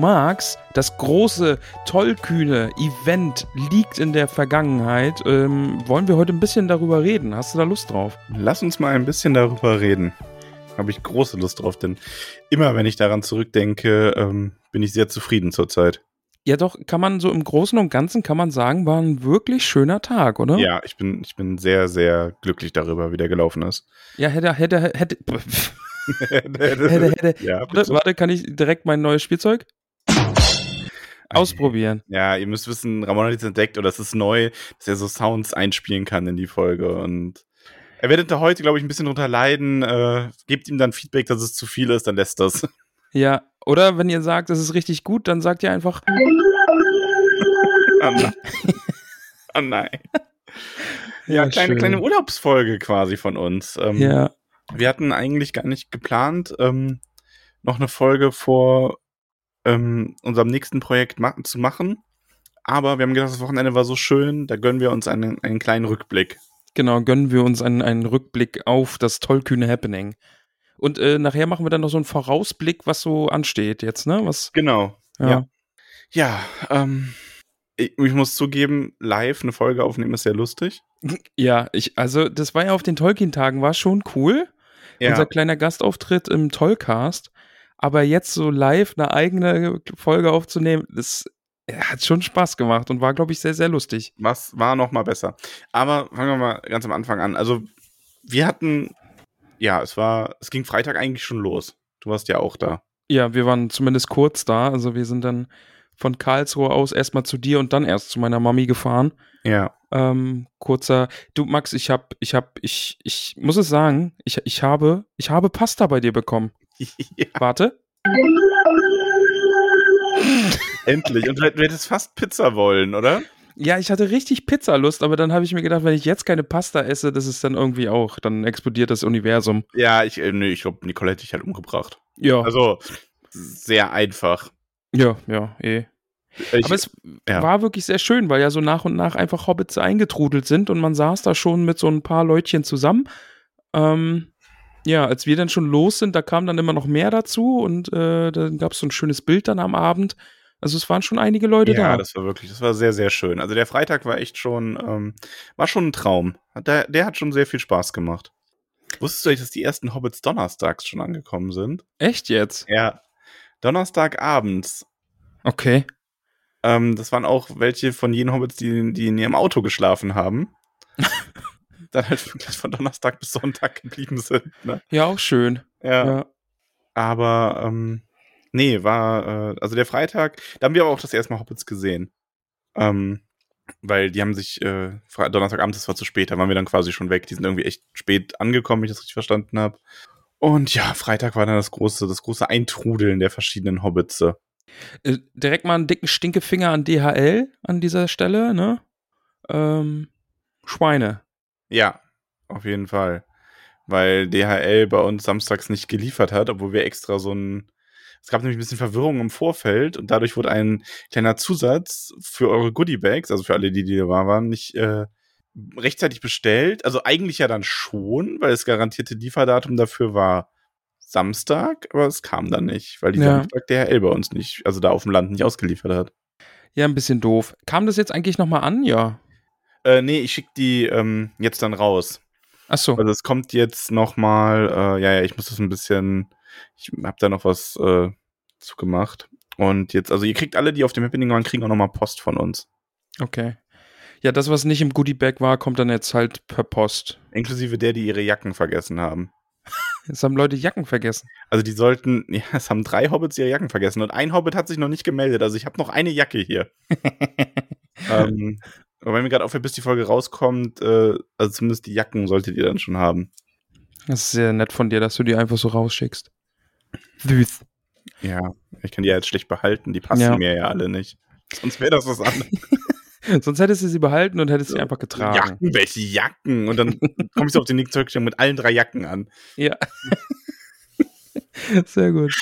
Magst das große, tollkühne Event liegt in der Vergangenheit. Ähm, wollen wir heute ein bisschen darüber reden? Hast du da Lust drauf? Lass uns mal ein bisschen darüber reden. Habe ich große Lust drauf, denn immer wenn ich daran zurückdenke, ähm, bin ich sehr zufrieden zurzeit. Ja, doch, kann man so im Großen und Ganzen kann man sagen, war ein wirklich schöner Tag, oder? Ja, ich bin, ich bin sehr, sehr glücklich darüber, wie der gelaufen ist. Ja, hätte, hätte, hätte. hätte, hätte. Ja, Warte, bitte. warte, kann ich direkt mein neues Spielzeug ausprobieren? Ja, ihr müsst wissen, Ramon hat jetzt entdeckt, oder es ist neu, dass er so Sounds einspielen kann in die Folge. Und er werdet da heute, glaube ich, ein bisschen drunter leiden. Äh, gebt ihm dann Feedback, dass es zu viel ist, dann lässt das. Ja, oder wenn ihr sagt, es ist richtig gut, dann sagt ihr einfach, Oh nein. oh nein. Ja, kleine, schön. kleine Urlaubsfolge quasi von uns. Ähm, Ja, Wir hatten eigentlich gar nicht geplant, ähm, noch eine Folge vor ähm, unserem nächsten Projekt ma zu machen. Aber wir haben gedacht, das Wochenende war so schön, da gönnen wir uns einen, einen kleinen Rückblick. genau, gönnen wir uns einen, einen Rückblick auf das tollkühne Happening. Und äh, nachher machen wir dann noch so einen Vorausblick, was so ansteht jetzt, ne? Was, Genau. ja. Ja. Ja, ähm, ich, ich muss zugeben, live eine Folge aufnehmen ist sehr lustig. Ja, ich, also das war ja auf den Tolkien-Tagen, war schon cool. Unser kleiner Gastauftritt im Tollcast. Aber jetzt so live eine eigene Folge aufzunehmen, das hat schon Spaß gemacht und war, glaube ich, sehr, sehr lustig. Was war noch mal besser? Aber fangen wir mal ganz am Anfang an. Also, wir hatten, ja, es war, es ging Freitag eigentlich schon los. Du warst ja auch da. Ja, wir waren zumindest kurz da. Also wir sind dann von Karlsruhe aus erstmal zu dir und dann erst zu meiner Mami gefahren. Ja. Ähm, kurzer, du Max, ich hab, ich hab, ich, ich muss es sagen, ich, ich habe, ich habe Pasta bei dir bekommen. Ja. Warte. Endlich. Und du, du hättest fast Pizza wollen, oder? Ja, ich hatte richtig Pizzalust, aber dann habe ich mir gedacht, wenn ich jetzt keine Pasta esse, das ist dann irgendwie auch, dann explodiert das Universum. Ja, ich, äh, nö, ich glaube, Nicole hätte dich halt umgebracht. Ja, Also, sehr einfach. ja, ja, eh. Ich, Aber es ja. war wirklich sehr schön, weil ja so nach und nach einfach Hobbits eingetrudelt sind und man saß da schon mit so ein paar Leutchen zusammen. Ähm, ja, als wir dann schon los sind, da kam dann immer noch mehr dazu und äh, dann gab es so ein schönes Bild dann am Abend. Also es waren schon einige Leute ja, da. das war wirklich, das war sehr, sehr schön. Also der Freitag war echt schon, ähm, war schon ein Traum. Der, der hat schon sehr viel Spaß gemacht. Wusstest du eigentlich, dass die ersten Hobbits donnerstags schon angekommen sind? Echt jetzt? Ja. Donnerstagabends. Okay. Ähm, das waren auch welche von jenen Hobbits, die, die in ihrem Auto geschlafen haben. Dann halt wirklich von Donnerstag bis Sonntag geblieben sind. Ne? Ja, auch schön. Ja. Ja. Aber ähm, nee, war, äh, also der Freitag, da haben wir aber auch das erste Mal Hobbits gesehen. Ähm, weil die haben sich, äh, Donnerstagabend, das war zu spät, da waren wir dann quasi schon weg. Die sind irgendwie echt spät angekommen, wenn ich das richtig verstanden habe. Und ja, Freitag war dann das große, das große Eintrudeln der verschiedenen Hobbits. Äh, direkt mal einen dicken Stinkefinger an DHL an dieser Stelle, ne? Ähm, Schweine. Ja, auf jeden Fall. Weil DHL bei uns samstags nicht geliefert hat, obwohl wir extra so ein. Es gab nämlich ein bisschen Verwirrung im Vorfeld und dadurch wurde ein kleiner Zusatz für eure Goodiebags, also für alle, die, die da waren, nicht äh, rechtzeitig bestellt. Also eigentlich ja dann schon, weil das garantierte Lieferdatum dafür war Samstag, aber es kam dann nicht, weil die Ja. Samstag DHL bei uns nicht, also da auf dem Land nicht ausgeliefert hat. Ja, ein bisschen doof. Kam das jetzt eigentlich nochmal an? Ja. Äh, nee, ich schicke die ähm, jetzt dann raus. Achso. Also es kommt jetzt noch mal, äh, ja, ja, ich muss das ein bisschen, ich habe da noch was äh, zu gemacht Und jetzt, also ihr kriegt alle, die auf dem Happening waren, kriegen auch nochmal Post von uns. Okay. Ja, das, was nicht im Goodie-Bag war, kommt dann jetzt halt per Post. Inklusive der, die ihre Jacken vergessen haben. Jetzt haben Leute Jacken vergessen. Also die sollten, ja, es haben drei Hobbits ihre Jacken vergessen und ein Hobbit hat sich noch nicht gemeldet. Also ich habe noch eine Jacke hier. ähm, aber wenn mir gerade aufhört, bis die Folge rauskommt, äh, also zumindest die Jacken solltet ihr dann schon haben. Das ist sehr nett von dir, dass du die einfach so rausschickst. Süß. Ja, ich kann die ja jetzt schlecht behalten, die passen Ja. mir ja alle nicht. Sonst wäre das was anderes. Sonst hättest du sie behalten und hättest sie einfach getragen. Jacken, welche Jacken? Und dann komme ich so auf den Nick zurück mit allen drei Jacken an. Ja. Sehr gut.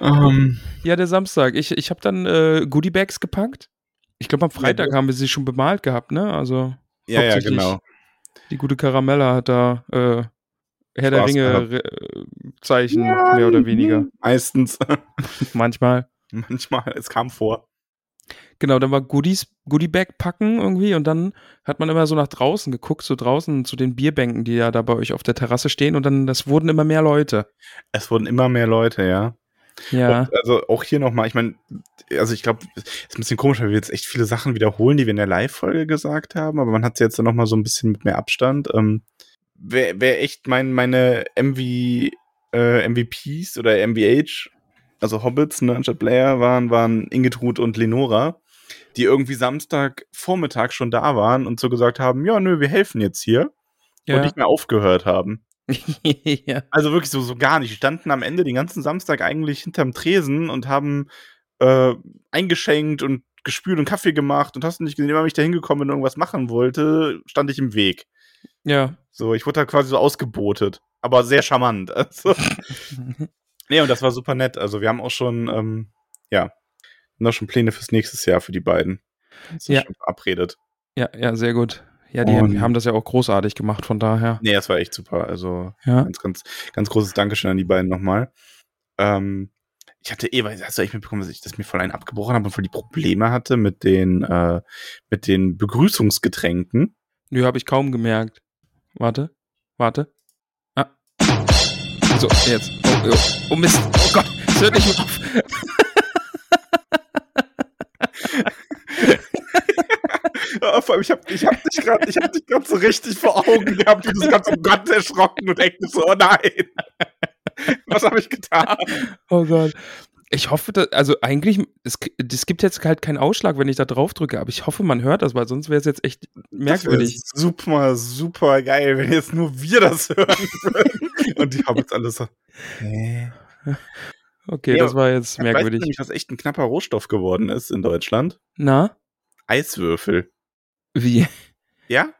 Ähm, Ja, der Samstag. Ich, ich habe dann äh, Goodie-Bags gepackt. Ich glaube, am Freitag du- haben wir sie schon bemalt gehabt, ne? Also ja, ja, genau. die gute Caramella hat da äh, Herr der Spaß Ringe gehabt. äh, Zeichen, mehr oder weniger. Meistens. Manchmal. Manchmal, es kam vor. Genau, dann war Goodies, Goodie-Bag packen irgendwie und dann hat man immer so nach draußen geguckt, so draußen zu den Bierbänken, die ja da bei euch auf der Terrasse stehen und dann, das wurden immer mehr Leute. Es wurden immer mehr Leute, ja. Ja. Und also auch hier nochmal, ich meine, also ich glaube, es ist ein bisschen komisch, weil wir jetzt echt viele Sachen wiederholen, die wir in der Live-Folge gesagt haben, aber man hat sie jetzt dann nochmal so ein bisschen mit mehr Abstand. Ähm, wer, wer echt mein, meine MV, äh, MVPs oder MVH, also Hobbits, ne, anstatt Blair waren, waren Ingetrud und Lenora, die irgendwie Samstag Vormittag schon da waren und so gesagt haben, ja, nö, wir helfen jetzt hier und ja. nicht mehr aufgehört haben. ja. Also wirklich so, so gar nicht. Die standen am Ende den ganzen Samstag eigentlich hinterm Tresen und haben äh, eingeschenkt und gespült und Kaffee gemacht und hast du nicht gesehen, immer wenn ich da hingekommen bin und irgendwas machen wollte, stand ich im Weg. Ja. So, ich wurde da quasi so ausgebotet. Aber sehr charmant. Also, nee, und das war super nett. Also wir haben auch schon, ähm, ja, noch schon Pläne fürs nächste Jahr für die beiden. Das Ja. schon verabredet. ja, ja, sehr gut. Ja, die Und- haben das ja auch großartig gemacht, von daher. Nee, das war echt super. Also Ja. ganz, ganz, ganz großes Dankeschön an die beiden nochmal. Ähm, ich hatte eh, weil hast du echt mitbekommen, dass ich das mir voll einen abgebrochen habe und voll die Probleme hatte mit den, äh, mit den Begrüßungsgetränken. Nö, habe ich kaum gemerkt. Warte, warte. Ah. So, jetzt. Oh, oh, oh Mist. Oh Gott, es hört nicht mehr auf. Ja, vor allem, ich habe ich hab dich gerade hab so richtig vor Augen gehabt, wie du so ganz Gott erschrocken und denkst so, oh nein. Was habe ich getan? Oh Gott. Ich hoffe, dass, also eigentlich, es, es gibt jetzt halt keinen Ausschlag, wenn ich da drauf drücke, aber ich hoffe, man hört das, weil sonst wäre es jetzt echt merkwürdig. Das super, super geil, wenn jetzt nur wir das hören würden. Und die haben jetzt alles so. Hä? Okay, Ja, das war jetzt Weißt du merkwürdig. nämlich, was echt ein knapper Rohstoff geworden ist in Deutschland? Na? Eiswürfel. Wie? Ja?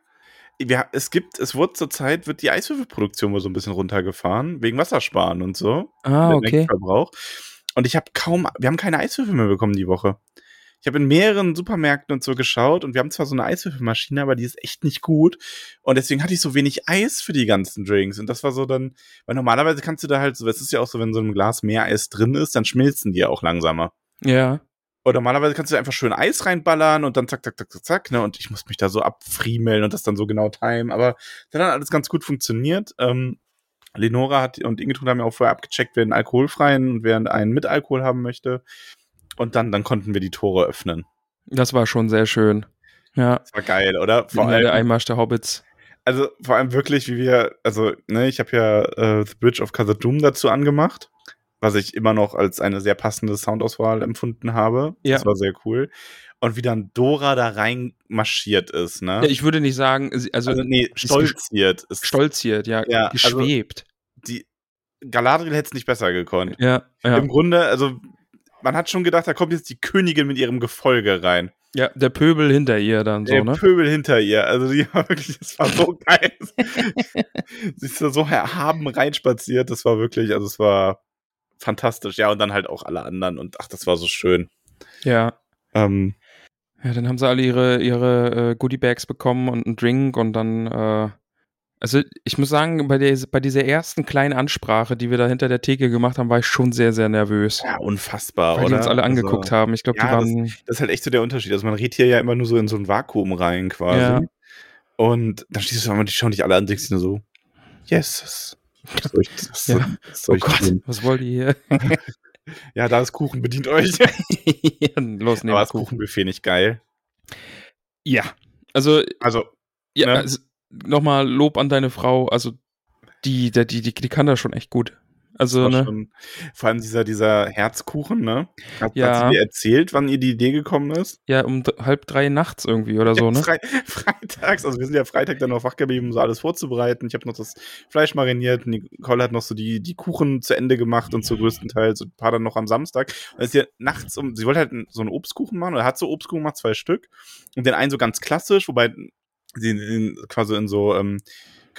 Wir, es gibt, es wird zurzeit, wird die Eiswürfelproduktion wohl so ein bisschen runtergefahren, wegen Wassersparen und so. Ah, okay. Und ich habe kaum, wir haben keine Eiswürfel mehr bekommen die Woche. Ich habe in mehreren Supermärkten und so geschaut und wir haben zwar so eine Eiswürfelmaschine, aber die ist echt nicht gut. Und deswegen hatte ich so wenig Eis für die ganzen Drinks. Und das war so dann, weil normalerweise kannst du da halt so, es ist ja auch so, wenn so ein Glas mehr Eis drin ist, dann schmilzen die ja auch langsamer. Ja. Und normalerweise kannst du einfach schön Eis reinballern und dann zack, zack, zack, zack, zack, ne? Und ich muss mich da so abfriemeln und das dann so genau timen. Aber dann hat alles ganz gut funktioniert. Ähm, Lenora hat und Ingetrud haben ja auch vorher abgecheckt, wer einen alkoholfreien und wer einen mit Alkohol haben möchte. Und dann, dann konnten wir die Tore öffnen. Das war schon sehr schön. Ja. Das war geil, oder? Vor Vor der allem, Einmarsch der Hobbits. also vor allem wirklich, wie wir, also, ne, ich habe ja äh, The Bridge of Khazad-dûm dazu angemacht, was ich immer noch als eine sehr passende Soundauswahl empfunden habe. Ja. Das war sehr cool. Und wie dann Dora da rein marschiert ist, ne? Ja, ich würde nicht sagen, also, also, nee, stolziert. Ist stolziert, ja, Ja, also- geschwebt. die Galadriel hätte es nicht besser gekonnt. ja, ja. Im Grunde, also man hat schon gedacht, da kommt jetzt die Königin mit ihrem Gefolge rein. ja, der Pöbel hinter ihr dann so, Der ne? Pöbel hinter ihr. Also die war wirklich, das war so geil. Sie ist da so erhaben reinspaziert. Das war wirklich, also es war fantastisch. Ja, und dann halt auch alle anderen. Und ach, das war so schön. Ja. Ähm, Ja, dann haben sie alle ihre, ihre äh, Goodie-Bags bekommen und einen Drink und dann, äh, also ich muss sagen, bei, der, bei dieser ersten kleinen Ansprache, die wir da hinter der Theke gemacht haben, war ich schon sehr, sehr nervös. ja, unfassbar, weil oder? die uns alle angeguckt also, haben. Ich glaube, ja, die waren. Das ist halt echt so der Unterschied. Also man redet hier ja immer nur so in so ein Vakuum rein quasi. Ja. Und dann stehst du einmal, die schauen dich alle an und denkst nur so, yes. Was soll ich, was Ja. soll, Oh Gott, tun? was wollt ihr hier? Ja, da ist Kuchen, bedient euch. ja, los, nehmen Aber das Kuchen. Kuchenbuffet nicht geil. Ja, also, Also, ja, Ne? also nochmal Lob an deine Frau. Also, die, die, die, die kann das schon echt gut. Also, ne? schon, vor allem dieser, dieser Herzkuchen, ne? Hat, Ja. hat sie dir erzählt, wann ihr die Idee gekommen ist? Ja, um halb drei nachts irgendwie oder so, ne? Frei, freitags, also wir sind ja Freitag dann noch wach geblieben, um so alles vorzubereiten. Ich habe noch das Fleisch mariniert, Nicole hat noch so die, die Kuchen zu Ende gemacht und so größtenteils und ein paar dann noch am Samstag. Und ist ja nachts um, sie wollte halt so einen Obstkuchen machen oder hat so Obstkuchen gemacht, zwei Stück. Und den einen so ganz klassisch, wobei sie in, quasi in so ähm,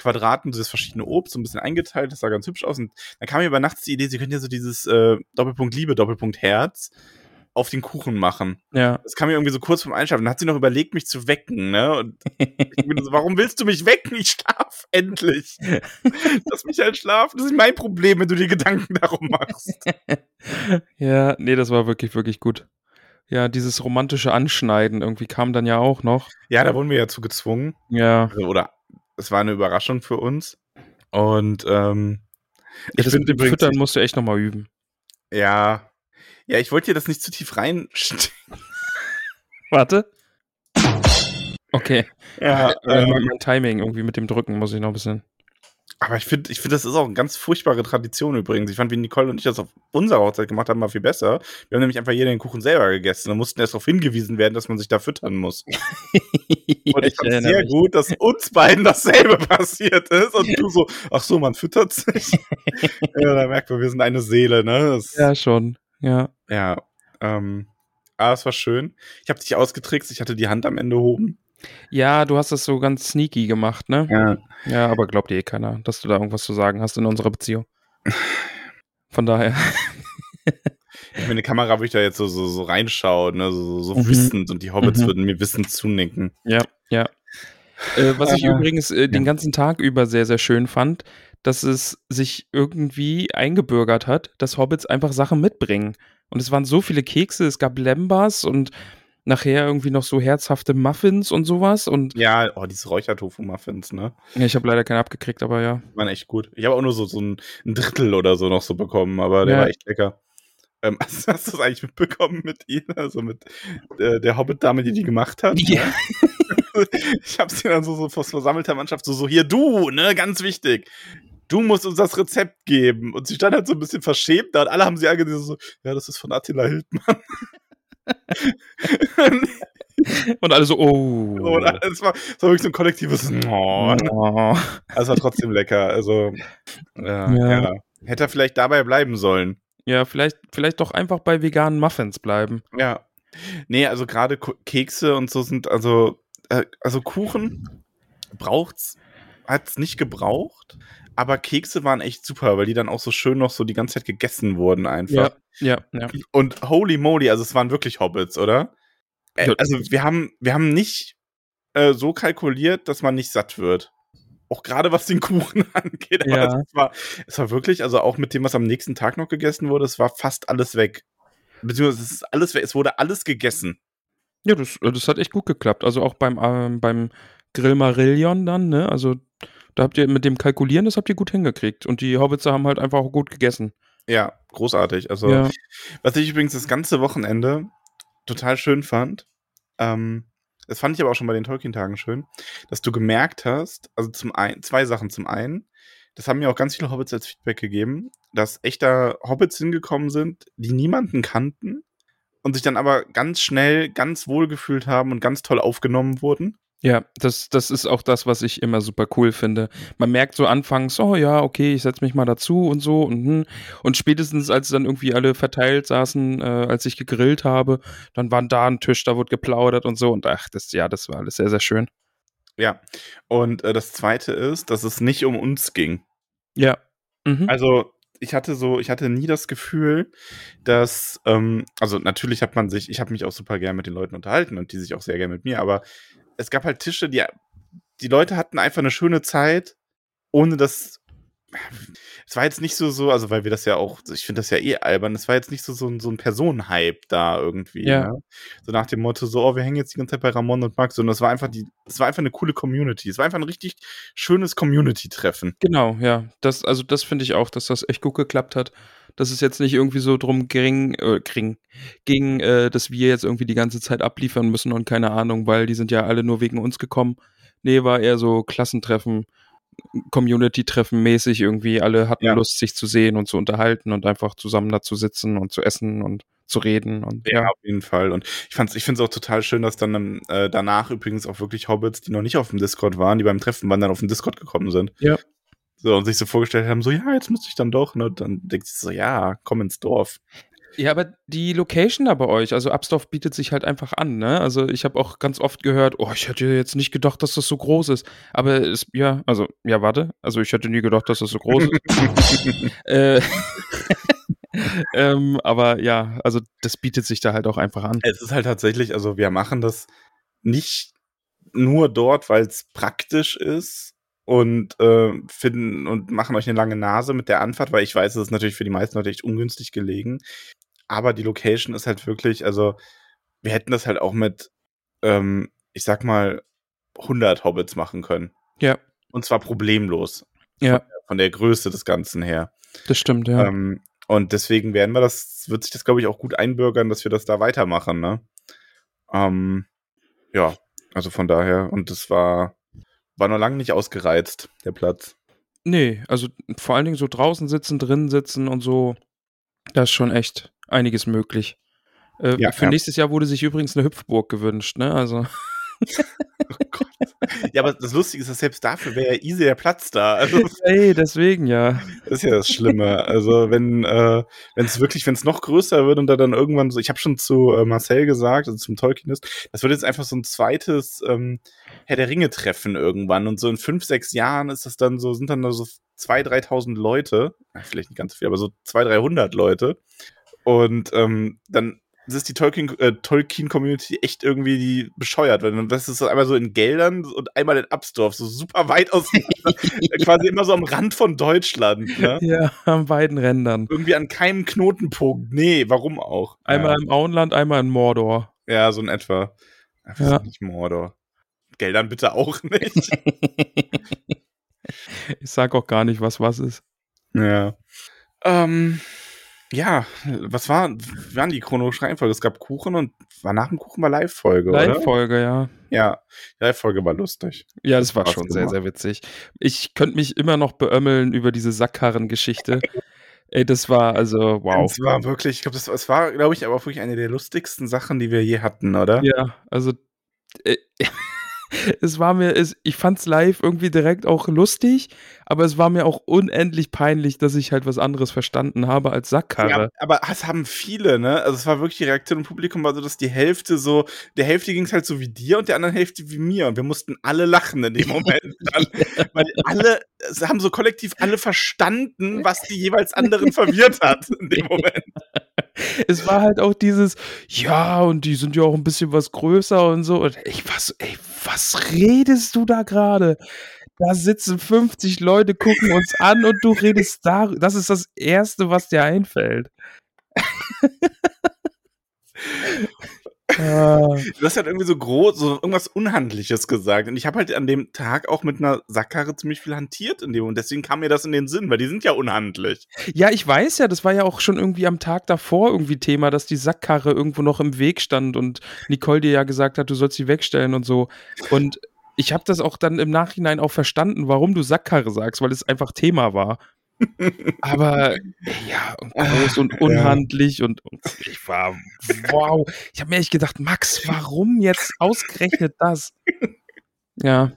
Quadraten dieses verschiedene Obst so ein bisschen eingeteilt, das sah ganz hübsch aus. Und dann kam mir über nachts die Idee, sie könnten ja so dieses äh, Doppelpunkt Liebe, Doppelpunkt Herz auf den Kuchen machen. Ja. Das kam mir irgendwie so kurz vorm Einschlafen. Dann hat sie noch überlegt, mich zu wecken, ne? Und ich bin so, warum willst du mich wecken? Ich schlaf endlich. Lass mich halt schlafen. Das ist mein Problem, wenn du dir Gedanken darum machst. ja, nee, das war wirklich, wirklich gut. Ja, dieses romantische Anschneiden irgendwie kam dann ja auch noch. Ja, da wurden wir ja zu gezwungen. Ja. Also, oder es war eine Überraschung für uns. Und ähm, Ich das find mit dem übrigens- Füttern musst du echt nochmal üben. ja. Ja, ich wollte dir das nicht zu tief reinstecken. Warte. Okay. Ja, Äh, ähm, mein Timing irgendwie mit dem Drücken muss ich noch ein bisschen. Aber ich finde, ich finde, das ist auch eine ganz furchtbare Tradition übrigens. Ich fand, wie Nicole und ich das auf unserer Hochzeit gemacht haben, mal viel besser. Wir haben nämlich einfach jeder den Kuchen selber gegessen und mussten erst darauf hingewiesen werden, dass man sich da füttern muss. Und ich fand sehr gut, dass uns beiden dasselbe passiert ist. Und du so, ach so, man füttert sich. ja, da merkt man, wir sind eine Seele, ne? Das, Ja, schon. Ja. ja. Ähm, aber es war schön. Ich habe dich ausgetrickst, ich hatte die Hand am Ende oben. Ja, du hast das so ganz sneaky gemacht, ne? Ja. Ja, aber glaubt dir eh keiner, dass du da irgendwas zu sagen hast in unserer Beziehung. Von daher. Ich meine, Kamera würde ich da jetzt so, so, so reinschauen, ne? so, so Mhm. wissend. Und die Hobbits Mhm. würden mir wissend zunicken. Ja, ja. Äh, was ich Äh, übrigens äh, den ganzen Tag über sehr, sehr schön fand, dass es sich irgendwie eingebürgert hat, dass Hobbits einfach Sachen mitbringen. Und es waren so viele Kekse, es gab Lembas und nachher irgendwie noch so herzhafte Muffins und sowas. Und Ja, oh, diese Räuchertofu-Muffins, ne? ja, ich habe leider keinen abgekriegt, aber ja. Die waren echt gut. Ich habe auch nur so, so ein, ein Drittel oder so noch so bekommen, aber der Ja. war echt lecker. Ähm, hast, hast du das eigentlich mitbekommen mit ihr? Also mit äh, der Hobbit-Dame, die die gemacht hat? Ja. Ich habe sie dann so, so vor versammelter Mannschaft so, so, hier du, ne, ganz wichtig. Du musst uns das Rezept geben. Und sie stand halt so ein bisschen verschämt da und alle haben sie angesehen, so, ja, das ist von Attila Hildmann. Und alle so, oh. und es war, es war wirklich so ein kollektives oh. Oh. Also war trotzdem lecker. Also, ja, Ja. ja. Hätte er vielleicht dabei bleiben sollen. Ja, vielleicht, vielleicht doch einfach bei veganen Muffins bleiben. Ja. Nee, also gerade Kekse und so sind, also, äh, also Kuchen braucht's, hat's nicht gebraucht, aber Kekse waren echt super, weil die dann auch so schön noch so die ganze Zeit gegessen wurden einfach. Ja, ja, ja. Und holy moly, also es waren wirklich Hobbits, oder? Äh, also wir haben, wir haben nicht äh, so kalkuliert, dass man nicht satt wird. Auch gerade was den Kuchen angeht. Aber Ja. es, war, es war wirklich, also auch mit dem, was am nächsten Tag noch gegessen wurde, es war fast alles weg. Beziehungsweise es ist alles weg, es wurde alles gegessen. Ja, das, das hat echt gut geklappt. Also auch beim, ähm, beim Grill Marillion dann, ne? Also da habt ihr mit dem Kalkulieren, das habt ihr gut hingekriegt. Und die Hobbitzer haben halt einfach auch gut gegessen. Ja, großartig. Also, ja. was ich übrigens das ganze Wochenende total schön fand, ähm, das fand ich aber auch schon bei den Tolkien-Tagen schön, dass du gemerkt hast, also zum einen, zwei Sachen. Zum einen, das haben mir auch ganz viele Hobbits als Feedback gegeben, dass echter Hobbits hingekommen sind, die niemanden kannten und sich dann aber ganz schnell ganz wohl gefühlt haben und ganz toll aufgenommen wurden. Ja, das, das ist auch das, was ich immer super cool finde. Man merkt so anfangs, oh ja, okay, ich setze mich mal dazu und so und hm. und spätestens als dann irgendwie alle verteilt saßen, äh, als ich gegrillt habe, dann waren da ein Tisch, da wurde geplaudert und so und ach, das ja, das war alles sehr sehr schön. Ja. Und äh, das zweite ist, dass es nicht um uns ging. Ja. Mhm. Also ich hatte so, ich hatte nie das Gefühl, dass, ähm, also natürlich hat man sich, ich habe mich auch super gern mit den Leuten unterhalten und die sich auch sehr gern mit mir, aber es gab halt Tische, die, die Leute hatten einfach eine schöne Zeit, ohne dass, es war jetzt nicht so, so, also weil wir das ja auch, ich finde das ja eh albern, es war jetzt nicht so, so, ein- so ein Personenhype da irgendwie, Ja. ne? So nach dem Motto, so, oh, wir hängen jetzt die ganze Zeit bei Ramon und Max, sondern es war einfach die, es war einfach eine coole Community. Es war einfach ein richtig schönes Community-Treffen. Genau, ja. Das, also das finde ich auch, dass das echt gut geklappt hat. Dass es jetzt nicht irgendwie so drum ging, äh, ging, ging äh, dass wir jetzt irgendwie die ganze Zeit abliefern müssen und keine Ahnung, weil die sind ja alle nur wegen uns gekommen. Nee, war eher so Klassentreffen, Community-Treffen mäßig irgendwie. Alle hatten ja. Lust, sich zu sehen und zu unterhalten und einfach zusammen da zu sitzen und zu essen und zu reden. Und, ja, ja. auf jeden Fall. Und ich fand's, ich finde es auch total schön, dass dann äh, danach übrigens auch wirklich Hobbits, die noch nicht auf dem Discord waren, die beim Treffen waren, dann auf dem Discord gekommen sind. Ja. So, und sich so vorgestellt haben, so, ja, jetzt müsste ich dann doch, ne? Dann denkt sie so, ja, komm ins Dorf. Ja, aber die Location da bei euch, also Absdorf bietet sich halt einfach an, ne? Also ich habe auch ganz oft gehört, oh, ich hätte jetzt nicht gedacht, dass das so groß ist. Aber es, ja, also, ja, warte. Also ich hätte nie gedacht, dass das so groß ist. äh, ähm, aber ja, also das bietet sich da halt auch einfach an. Es ist halt tatsächlich, also wir machen das nicht nur dort, weil es praktisch ist und äh, finden und machen euch eine lange Nase mit der Anfahrt, weil ich weiß, es ist natürlich für die meisten Leute echt ungünstig gelegen. Aber die Location ist halt wirklich, also wir hätten das halt auch mit, ähm, ich sag mal, 100 Hobbits machen können. Ja. Und zwar problemlos. Ja. Von, von der Größe des Ganzen her. Das stimmt, ja. Ähm, und deswegen werden wir das, wird sich das, glaube ich, auch gut einbürgern, dass wir das da weitermachen, ne? Ähm, ja, also von daher, und das war, war noch lange nicht ausgereizt, der Platz. Nee, also vor allen Dingen so draußen sitzen, drinnen sitzen und so, da ist schon echt einiges möglich. Äh, ja, für ja. nächstes Jahr wurde sich übrigens eine Hüpfburg gewünscht, ne? Also. oh Gott. Ja, aber das Lustige ist, dass selbst dafür wäre ja easy der Platz da. Also, hey, deswegen ja. Das ist ja das Schlimme. Also wenn äh, wenn es wirklich, wenn es noch größer wird und da dann irgendwann so, ich habe schon zu äh, Marcel gesagt, also zum Tolkien ist, das wird jetzt einfach so ein zweites ähm, Herr der Ringe Treffen irgendwann und so in fünf, sechs Jahren ist das dann so, sind dann da so zwei, dreitausend Leute, vielleicht nicht ganz so viel, aber so zwei, dreihundert Leute. Und ähm, dann das ist die Tolkien, äh, Tolkien Community echt irgendwie die bescheuert, weil das ist einmal so in Geldern und einmal in Absdorf, so super weit aus, quasi immer so am Rand von Deutschland. Ne? Ja, an beiden Rändern. Irgendwie an keinem Knotenpunkt. Nee, warum auch? Einmal ja. im Auenland, einmal in Mordor. Ja, so in etwa. Das ja. nicht Mordor. Geldern bitte auch nicht. ich sag auch gar nicht, was was ist. Ja. Ähm, ja, was war, waren die chronologische Reihenfolge? Es gab Kuchen und war nach dem Kuchen war Live-Folge, oder? Live-Folge, ja. Ja, Live-Folge war lustig. Ja, das war schon sehr, sehr witzig. Ich könnte mich immer noch beömmeln über diese Sackkarren-Geschichte. Ey, das war also, wow. Das war wirklich, ich glaube, das, das war, glaube ich, aber auch wirklich eine der lustigsten Sachen, die wir je hatten, oder? Ja, also äh, es war mir, es, ich fand's live irgendwie direkt auch lustig, aber es war mir auch unendlich peinlich, dass ich halt was anderes verstanden habe als Sackkarre. Ja, aber das haben viele, ne? Also es war wirklich die Reaktion im Publikum, war so, dass die Hälfte so, der Hälfte ging's halt so wie dir und der anderen Hälfte wie mir und wir mussten alle lachen in dem Moment dann, weil alle, es haben so kollektiv alle verstanden, was die jeweils anderen verwirrt hat in dem Moment. Es war halt auch dieses, ja, und die sind ja auch ein bisschen was größer und so. Und ich war so, ey, was redest du da gerade? Da sitzen 50 Leute, gucken uns an und du redest da. Das ist das Erste, was dir einfällt. Du hast halt irgendwie so groß, so irgendwas Unhandliches gesagt. Und ich habe halt an dem Tag auch mit einer Sackkarre ziemlich viel hantiert in dem und deswegen kam mir das in den Sinn, weil die sind ja unhandlich. Ja, ich weiß ja, das war ja auch schon irgendwie am Tag davor irgendwie Thema, dass die Sackkarre irgendwo noch im Weg stand und Nicole dir ja gesagt hat, du sollst sie wegstellen und so. Und ich habe das auch dann im Nachhinein auch verstanden, warum du Sackkarre sagst, weil es einfach Thema war. Aber ja, und groß und unhandlich ja. und, und, ich war wow. Ich habe mir echt gedacht, Max, warum jetzt ausgerechnet das? Ja.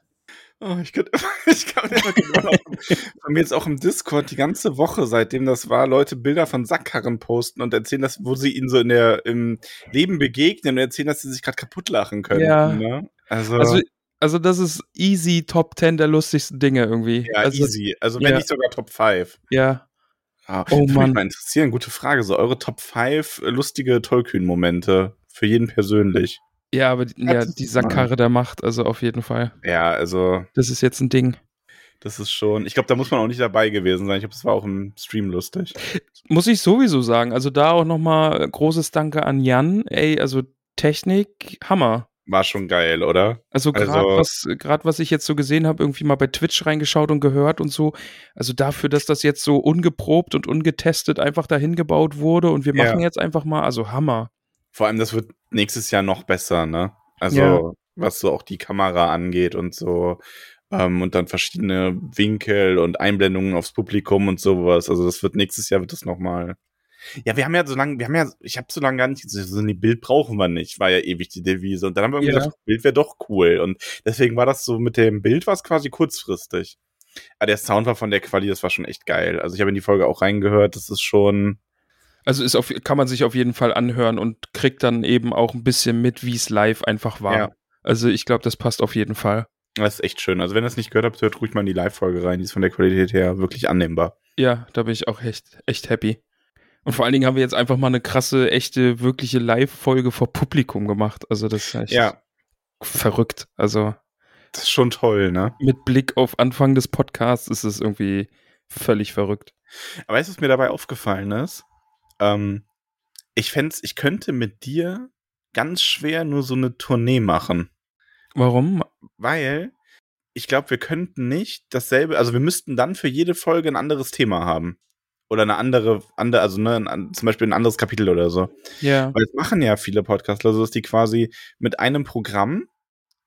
Oh, ich, könnte, ich kann mir von mir jetzt auch im Discord die ganze Woche, seitdem das war, Leute Bilder von Sackkarren posten und erzählen, dass, wo sie ihnen so in der, im Leben begegnen und erzählen, dass sie sich gerade kaputt lachen können. Ja. Ne? Also, also also das ist easy Top 10 der lustigsten Dinge irgendwie. Ja, also, easy. Also wenn ja. nicht sogar Top 5. Ja. Ah, oh Mann. Mich mal interessieren, gute Frage. So eure Top 5 lustige Tollkühn-Momente. Für jeden persönlich. Ja, aber die, ja, die Sackkarre der Macht, also auf jeden Fall. Ja, also. Das ist jetzt ein Ding. Das ist schon. Ich glaube, da muss man auch nicht dabei gewesen sein. Ich glaube, das war auch im Stream lustig. Muss ich sowieso sagen. Also da auch nochmal großes Danke an Jan. Ey, also Technik, Hammer. War schon geil, oder? Also gerade Also- was, gerade was ich jetzt so gesehen habe, irgendwie mal bei Twitch reingeschaut und gehört und so. Also dafür, dass das jetzt so ungeprobt und ungetestet einfach dahin gebaut wurde und wir Ja. machen jetzt einfach mal, also Hammer. Vor allem, das wird nächstes Jahr noch besser, ne? Also, Ja. was so auch die Kamera angeht und so. Ähm, und dann verschiedene Winkel und Einblendungen aufs Publikum und sowas. Also, das wird nächstes Jahr wird das nochmal. Ja, wir haben ja so lange, wir haben ja, ich habe so lange gar nicht, so ein Bild brauchen wir nicht, war ja ewig die Devise. Und dann haben wir irgendwie Ja. gesagt, Bild wäre doch cool. Und deswegen war das so mit dem Bild war es quasi kurzfristig. Aber der Sound war von der Quali, das war schon echt geil. Also ich habe in die Folge auch reingehört, das ist schon, Also ist auf, kann man sich auf jeden Fall anhören und kriegt dann eben auch ein bisschen mit, wie es live einfach war. Ja. Also ich glaube, das passt auf jeden Fall. das ist echt schön. Also wenn ihr es nicht gehört habt, hört ruhig mal in die Live-Folge rein. Die ist von der Qualität her wirklich annehmbar. Ja, da bin ich auch echt, echt happy. Und vor allen Dingen haben wir jetzt einfach mal eine krasse, echte, wirkliche Live-Folge vor Publikum gemacht. Also das ist echt Ja, verrückt. Also das ist schon toll, ne? mit Blick auf Anfang des Podcasts ist es irgendwie völlig verrückt. Aber weißt du, was mir dabei aufgefallen ist? Ähm, ich fänd's, ich könnte mit dir ganz schwer nur so eine Tournee machen. Warum? Weil ich glaube, wir könnten nicht dasselbe, also wir müssten dann für jede Folge ein anderes Thema haben. Oder eine andere, andere also ne, ein, zum Beispiel ein anderes Kapitel oder so. Ja. Weil es machen ja viele Podcastler so, dass die quasi mit einem Programm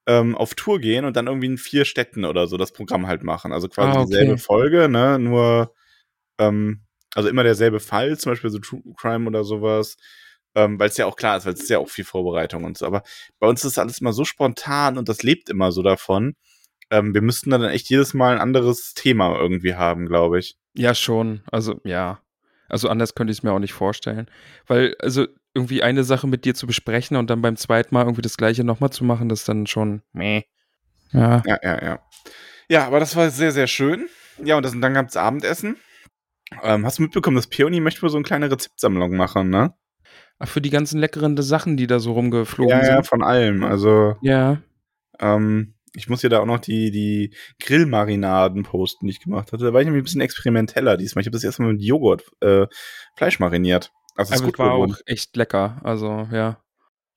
ähm, auf Tour gehen und dann irgendwie in vier Städten oder so das Programm halt machen. Also quasi Ah, okay. dieselbe Folge, ne? Nur, ähm, also immer derselbe Fall, zum Beispiel so True Crime oder sowas. Ähm, weil es ja auch klar ist, weil es ist ja auch viel Vorbereitung und so. Aber bei uns ist alles immer so spontan und das lebt immer so davon. Ähm, wir müssten dann echt jedes Mal ein anderes Thema irgendwie haben, glaube ich. Ja, schon. Also, ja. Also anders könnte ich es mir auch nicht vorstellen. Weil, also irgendwie eine Sache mit dir zu besprechen und dann beim zweiten Mal irgendwie das gleiche nochmal zu machen, das ist dann schon meh. Ja. Ja, ja, ja. Ja, aber das war sehr, sehr schön. Ja, und das, dann gab's Abendessen. Ähm, hast du mitbekommen, dass Peony möchte wohl so eine kleine Rezeptsammlung machen, ne? Ach, für die ganzen leckeren Sachen, die da so rumgeflogen Ja, ja, sind. von allem. Also, Ja. ähm, ich muss ja da auch noch die, die Grillmarinaden posten, die ich gemacht hatte. Da war ich nämlich ein bisschen experimenteller diesmal. Ich habe das erstmal mit Joghurt, äh, Fleisch mariniert. Also, gut es war geworden. auch echt lecker. Also, ja.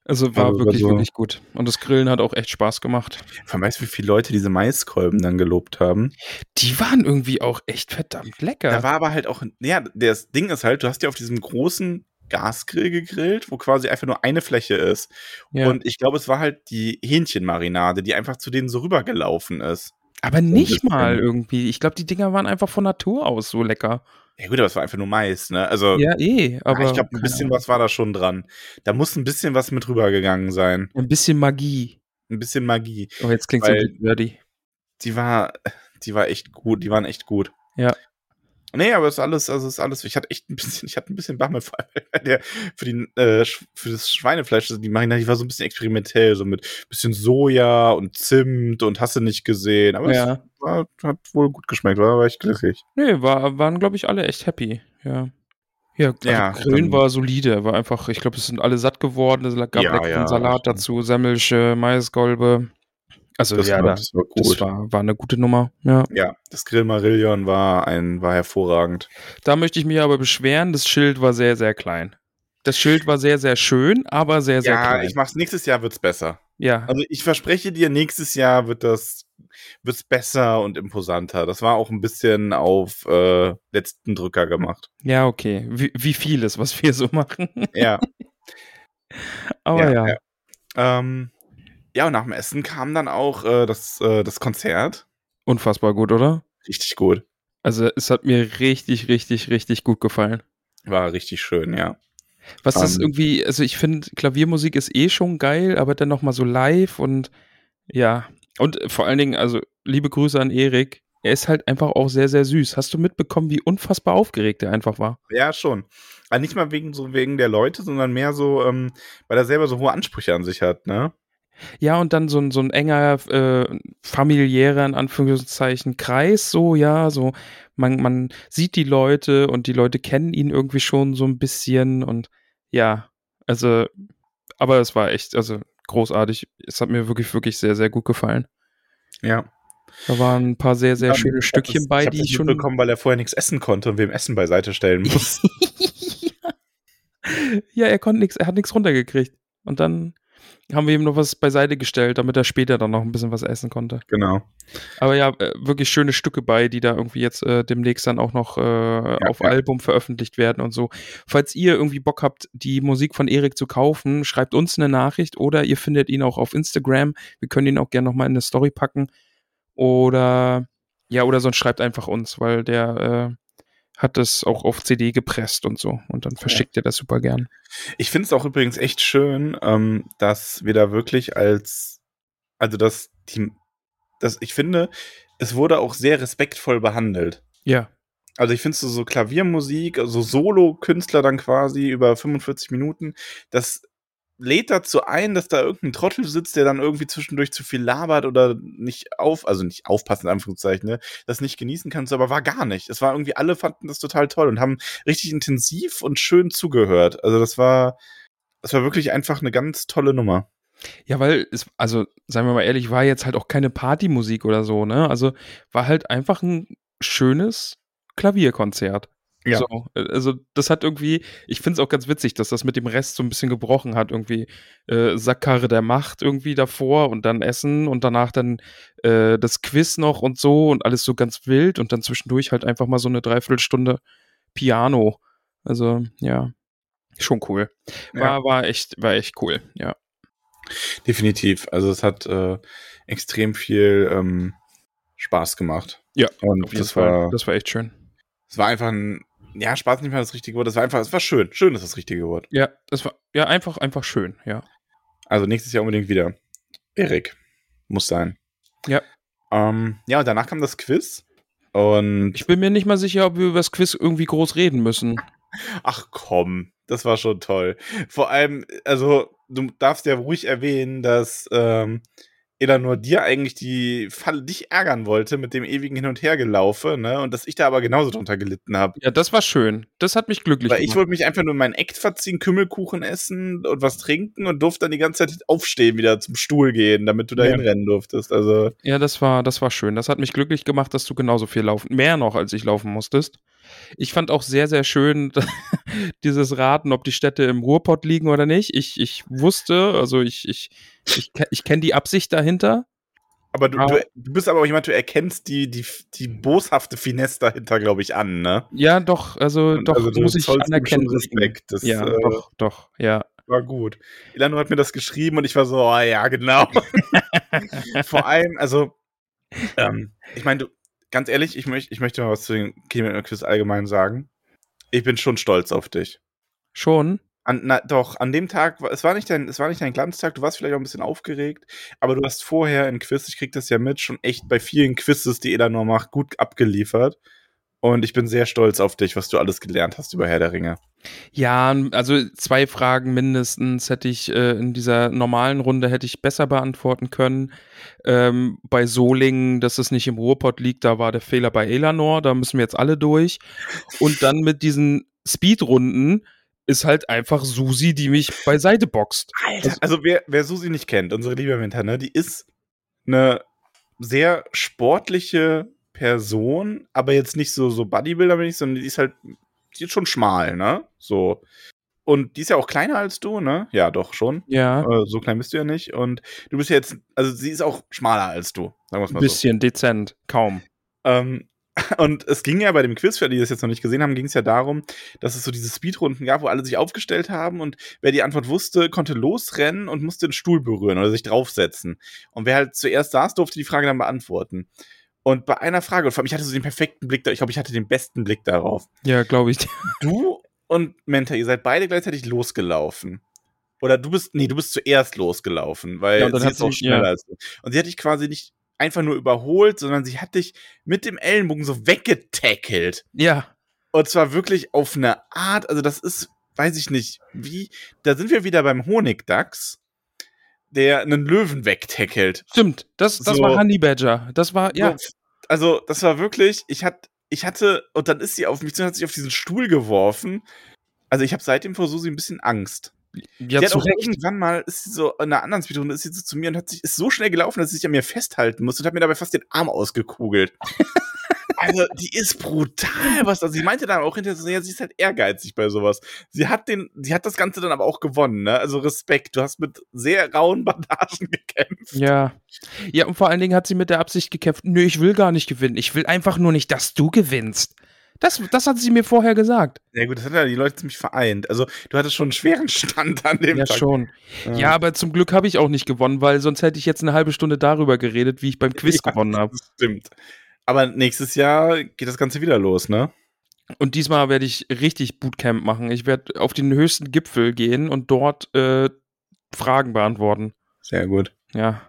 Also war Also, wirklich, also- wirklich gut. Und das Grillen hat auch echt Spaß gemacht. Weißt du, wie viele Leute diese Maiskolben dann gelobt haben? Die waren irgendwie auch echt verdammt lecker. Da war aber halt auch, ja, das Ding ist halt, du hast ja auf diesem großen Gasgrill gegrillt, wo quasi einfach nur eine Fläche ist. ja. Und ich glaube, es war halt die Hähnchenmarinade, die einfach zu denen so rübergelaufen ist. aber nicht mal irgendwie. Ich glaube, die Dinger waren einfach von Natur aus so lecker. Ja gut, aber es war einfach nur Mais, ne? Also, Ja, eh. Aber ich glaube, ein bisschen was war da schon dran. Da muss ein bisschen was mit rübergegangen sein. Ein bisschen Magie. Ein bisschen Magie. Oh, jetzt klingt so dirty. Die war, die war echt gut, die waren echt gut. Ja. Nee, aber es ist alles, also es ist alles, ich hatte echt ein bisschen, ich hatte ein bisschen Bammel, vor allem bei der, für die, äh, für das Schweinefleisch, also die Marinade, die war so ein bisschen experimentell, so mit bisschen Soja und Zimt und hast du nicht gesehen, aber Ja. es war, hat wohl gut geschmeckt, war, war echt glücklich. Nee, war, waren, glaube ich, alle echt happy. Ja. Ja, also Ja, Grillen war solide, war einfach, ich glaube, es sind alle satt geworden, es gab Ja, leckeren ja, Salat dazu, Semmelche, Maiskolbe. Also Das, ja, war, da, das war das gut. war, war eine gute Nummer, ja. ja, das Grill Marillion war ein, war hervorragend. Da möchte ich mich aber beschweren, das Schild war sehr, sehr klein. Das Schild war sehr, sehr schön, aber sehr, sehr Ja, klein. ich mach's, nächstes Jahr wird's besser. ja, Also ich verspreche dir, nächstes Jahr wird das wird's besser und imposanter. Das war auch ein bisschen auf äh, letzten Drücker gemacht. ja, okay. Wie, wie vieles, was wir so machen. Ja, Aber Ja, ja. ähm, ja und nach dem Essen kam dann auch äh, das, äh, das Konzert. Unfassbar gut, oder? Richtig gut. Also es hat mir richtig, richtig, richtig gut gefallen. War richtig schön, ja. Was das Ähm. irgendwie, also ich finde, Klaviermusik ist eh schon geil, aber dann nochmal so live und ja. Und vor allen Dingen, also liebe Grüße an Erik. Er ist halt einfach auch sehr, sehr süß. Hast du mitbekommen, wie unfassbar aufgeregt er einfach war? Ja, schon. Aber nicht mal wegen so wegen der Leute, sondern mehr so, ähm, weil er selber so hohe Ansprüche an sich hat, ne? Ja, und dann so ein, so ein enger, äh, familiärer, in Anführungszeichen, Kreis, so, ja, so, man, man sieht die Leute und die Leute kennen ihn irgendwie schon so ein bisschen und ja, also, aber es war echt, also großartig. Es hat mir wirklich, wirklich sehr, sehr gut gefallen. Ja. Da waren ein paar sehr, sehr Ja, schöne Stückchen das, bei, ich die ich schon. bekommen, weil er vorher nichts essen konnte und wem Essen beiseite stellen muss. ja, er konnte nichts, er hat nichts runtergekriegt. Und dann haben wir ihm noch was beiseite gestellt, damit er später dann noch ein bisschen was essen konnte. Genau. Aber ja, äh, wirklich schöne Stücke bei, die da irgendwie jetzt äh, demnächst dann auch noch äh, auf ja. Album veröffentlicht werden und so. Falls ihr irgendwie Bock habt, die Musik von Erik zu kaufen, schreibt uns eine Nachricht oder ihr findet ihn auch auf Instagram. Wir können ihn auch gerne nochmal in eine Story packen. Oder ja, oder sonst schreibt einfach uns, weil der äh, hat das auch auf CD gepresst und so. Und dann verschickt er das super gern. Ich finde es auch übrigens echt schön, ähm, dass wir da wirklich als, also dass die, dass ich finde, es wurde auch sehr respektvoll behandelt. Ja. Also ich finde so, so Klaviermusik, also Solo-Künstler dann quasi über 45 Minuten, das lädt dazu ein, dass da irgendein Trottel sitzt, der dann irgendwie zwischendurch zu viel labert oder nicht auf, also nicht aufpassen, in Anführungszeichen, ne, das nicht genießen kannst, aber war gar nicht. Es war irgendwie, alle fanden das total toll und haben richtig intensiv und schön zugehört. Also das war, das war wirklich einfach eine ganz tolle Nummer. Ja, weil es, also, seien wir mal ehrlich, war jetzt halt auch keine Partymusik oder so, ne? Also war halt einfach ein schönes Klavierkonzert. Ja. So, also das hat irgendwie, ich finde es auch ganz witzig, dass das mit dem Rest so ein bisschen gebrochen hat. Irgendwie äh, Sackkarre der Macht irgendwie davor und dann Essen und danach dann äh, das Quiz noch und so und alles so ganz wild und dann zwischendurch halt einfach mal so eine Dreiviertelstunde Piano. Also ja, schon cool. War, Ja. war echt, war echt cool, ja. Definitiv. Also es hat äh, extrem viel ähm, Spaß gemacht. Ja, Und Auf jeden das Fall. war, das war echt schön. es war einfach ein, ja, Spaß nicht mal das richtige Wort. Es war einfach, es war schön. Schön ist das richtige Wort. Ja, das war ja einfach, einfach schön, ja. Also nächstes Jahr unbedingt wieder. Erik. Muss sein. Ja. Ähm, ja, und danach kam das Quiz. Und Ich bin mir nicht mal sicher, ob wir über das Quiz irgendwie groß reden müssen. ach komm, das war schon toll. Vor allem, also, du darfst ja ruhig erwähnen, dass ähm, Elanor dir eigentlich die Falle dich ärgern wollte mit dem ewigen Hin- und Hergelaufe, ne? Und dass ich da aber genauso drunter gelitten habe. Ja, das war schön. Das hat mich glücklich Weil ich gemacht. wollte mich einfach nur in meinen Act verziehen, Kümmelkuchen essen und was trinken und durfte dann die ganze Zeit aufstehen, wieder zum Stuhl gehen, damit du da Ja. hinrennen durftest. Also, Ja, das war, das war schön. Das hat mich glücklich gemacht, dass du genauso viel laufen, mehr noch, als ich laufen musstest. Ich fand auch sehr, sehr schön dieses Raten, ob die Städte im Ruhrpott liegen oder nicht. Ich, ich wusste, also ich, ich, ich, ich kenne die Absicht dahinter. aber du, du, du bist aber auch jemand, du erkennst die, die, die boshafte Finesse dahinter, glaube ich, an, ne? Ja, doch, also doch also muss ich anerkennen. Respekt. Das Ja, äh, doch, doch, ja. war gut. Ilano hat mir das geschrieben und ich war so, oh, ja, genau. Vor allem, also, ähm, ich meine, du, ganz ehrlich, ich, möcht, ich möchte mal was zu den Kilometer Quiz allgemein sagen. Ich bin schon stolz auf dich. Schon. An, na, doch, an dem Tag, es war, nicht dein, es war nicht dein Glanztag, du warst vielleicht auch ein bisschen aufgeregt, aber du hast vorher in Quiz, ich krieg das ja mit, schon echt bei vielen Quizzes, die Elanor macht, gut abgeliefert. Und ich bin sehr stolz auf dich, was du alles gelernt hast über Herr der Ringe. Ja, also zwei Fragen mindestens hätte ich äh, in dieser normalen Runde hätte ich besser beantworten können. Ähm, bei Solingen, dass es nicht im Ruhrpott liegt, da war der Fehler bei Elanor, da müssen wir jetzt alle durch. Und dann mit diesen Speedrunden ist halt einfach Susi, die mich beiseite boxt. Alter, also wer, wer Susi nicht kennt, unsere liebe Winter, ne, die ist eine sehr sportliche Person, aber jetzt nicht so, so Bodybuilder-mäßig, sondern die ist halt, die ist schon schmal, ne? So. Und die ist ja auch kleiner als du, ne? Ja, doch, schon. Ja, Äh, so klein bist du ja nicht. Und du bist ja jetzt, also sie ist auch schmaler als du, sagen wir es mal so. bisschen dezent, kaum. Ähm, und es ging ja bei dem Quiz, für die das jetzt noch nicht gesehen haben, ging es ja darum, dass es so diese Speedrunden gab, wo alle sich aufgestellt haben und wer die Antwort wusste, konnte losrennen und musste den Stuhl berühren oder sich draufsetzen. Und wer halt zuerst saß, durfte die Frage dann beantworten. Und bei einer Frage, und vor allem, ich hatte so den perfekten Blick da, ich glaube, ich hatte den besten Blick darauf. Ja, glaube ich. Du und Menta, ihr seid beide gleichzeitig losgelaufen. Oder du bist, nee, du bist zuerst losgelaufen, weil Ja, sie hat ist auch schneller ja. als du. Und sie hat dich quasi nicht einfach nur überholt, sondern sie hat dich mit dem Ellenbogen so weggetackelt. Ja, Und zwar wirklich auf eine Art, also das ist, weiß ich nicht, wie, da sind wir wieder beim Honigdachs, der einen Löwen wegtackelt. stimmt. Das, das So. war Honey Badger. Das war, ja. So, also, das war wirklich, ich hatte, ich hatte, und dann ist sie auf mich zu und hat sich auf diesen Stuhl geworfen. Also, ich habe seitdem vor Susi ein bisschen Angst. Ja, die hat auch Recht. irgendwann mal, ist sie so in einer anderen Speedrunde, ist sie so zu mir und hat sich, ist so schnell gelaufen, dass sie sich an mir festhalten musste und hat mir dabei fast den Arm ausgekugelt. Also, die ist brutal, was also sie meinte dann auch hinterher ja, sie ist halt ehrgeizig bei sowas. Sie hat den, sie hat das Ganze dann aber auch gewonnen, ne? Also Respekt, du hast mit sehr rauen Bandagen gekämpft. Ja. Ja, und vor allen Dingen hat sie mit der Absicht gekämpft, nö, ich will gar nicht gewinnen. Ich will einfach nur nicht, dass du gewinnst. Das, das hat sie mir vorher gesagt. Ja gut, das hat ja die Leute ziemlich vereint. Also du hattest schon einen schweren Stand an dem Ja, Tag. schon. Ja. aber zum Glück habe ich auch nicht gewonnen, weil sonst hätte ich jetzt eine halbe Stunde darüber geredet, wie ich beim Quiz Ja, gewonnen habe. Das stimmt. Aber nächstes Jahr geht das Ganze wieder los, ne? Und diesmal werde ich richtig Bootcamp machen. Ich werde auf den höchsten Gipfel gehen und dort äh, Fragen beantworten. Sehr gut. Ja.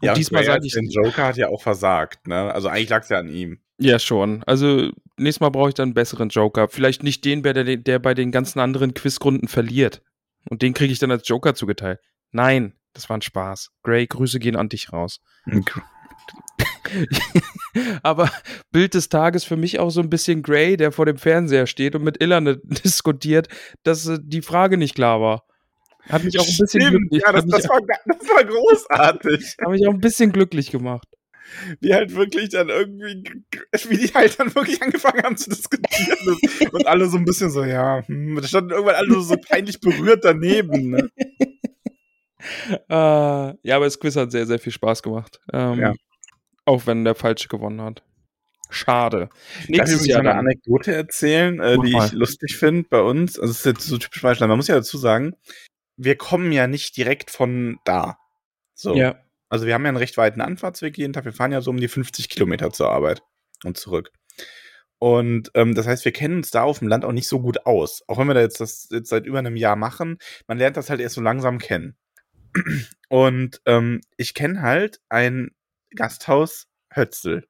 Und Ja, diesmal sage ich. den Joker hat ja auch versagt, ne? Also eigentlich lag es ja an ihm. Ja, schon. Also nächstes Mal brauche ich dann einen besseren Joker. Vielleicht nicht den, der, der, bei den ganzen anderen Quizrunden verliert. Und den kriege ich dann als Joker zugeteilt. Nein, das war ein Spaß. Gray, Grüße gehen an dich raus. Aber Bild des Tages für mich auch so ein bisschen Gray, der vor dem Fernseher steht und mit Illan diskutiert, dass äh, die Frage nicht klar war. Hat mich auch ein bisschen Stimmt, glücklich, ja, das, das, war, das war großartig. hat mich auch ein bisschen glücklich gemacht. Wie halt wirklich dann irgendwie, wie die halt dann wirklich angefangen haben zu diskutieren. Und alle so ein bisschen so, ja, hm, da standen irgendwann alle so peinlich berührt daneben, ne? Äh, ja, aber das Quiz hat sehr, sehr viel Spaß gemacht. Ähm, Ja. Auch wenn der Falsche gewonnen hat. Schade. Ich Nächstes übrigens Jahr eine. Anekdote erzählen, äh, die mal. ich lustig finde bei uns? Also, es ist jetzt so typisch Beispiel. Man muss ja dazu sagen, wir kommen ja nicht direkt von da. So. Ja. Also, wir haben ja einen recht weiten Anfahrtsweg jeden Tag. Wir fahren ja so um die 50 Kilometer zur Arbeit und zurück. Und ähm, das heißt, wir kennen uns da auf dem Land auch nicht so gut aus. Auch wenn wir da jetzt das jetzt seit über einem Jahr machen, man lernt das halt erst so langsam kennen. Und ähm, ich kenne halt ein Gasthaus Hötzel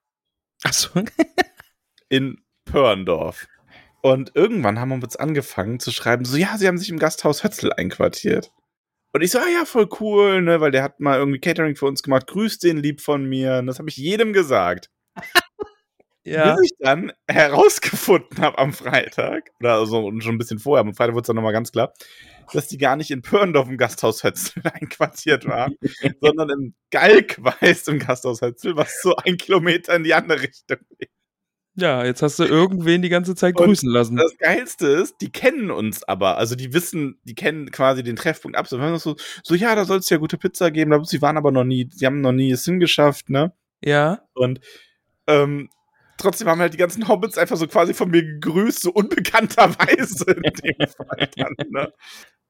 Achso. in Pörndorf. Und irgendwann haben wir uns angefangen zu schreiben, so, ja, sie haben sich im Gasthaus Hötzel einquartiert. Und ich so, ah ja, voll cool, ne, weil der hat mal irgendwie Catering für uns gemacht, grüßt den lieb von mir. Und das habe ich jedem gesagt. ja. Bis ich dann herausgefunden habe am Freitag, oder also schon ein bisschen vorher, am Freitag wurde es dann nochmal ganz klar, dass die gar nicht in Pörndorf im Gasthaus Hötzel einquartiert waren, sondern in Galkweiß im Gasthaus Hötzel, was so ein Kilometer in die andere Richtung liegt. Ja, jetzt hast du irgendwen die ganze Zeit Und grüßen lassen. Das Geilste ist, die kennen uns aber. Also die wissen, die kennen quasi den Treffpunkt ab. So, wir haben so, so ja, da soll es ja gute Pizza geben. aber Sie waren aber noch nie, sie haben noch nie es hingeschafft, ne? Ja. Und ähm, trotzdem haben halt die ganzen Hobbits einfach so quasi von mir gegrüßt, so unbekannterweise in dem Fall dann, ne?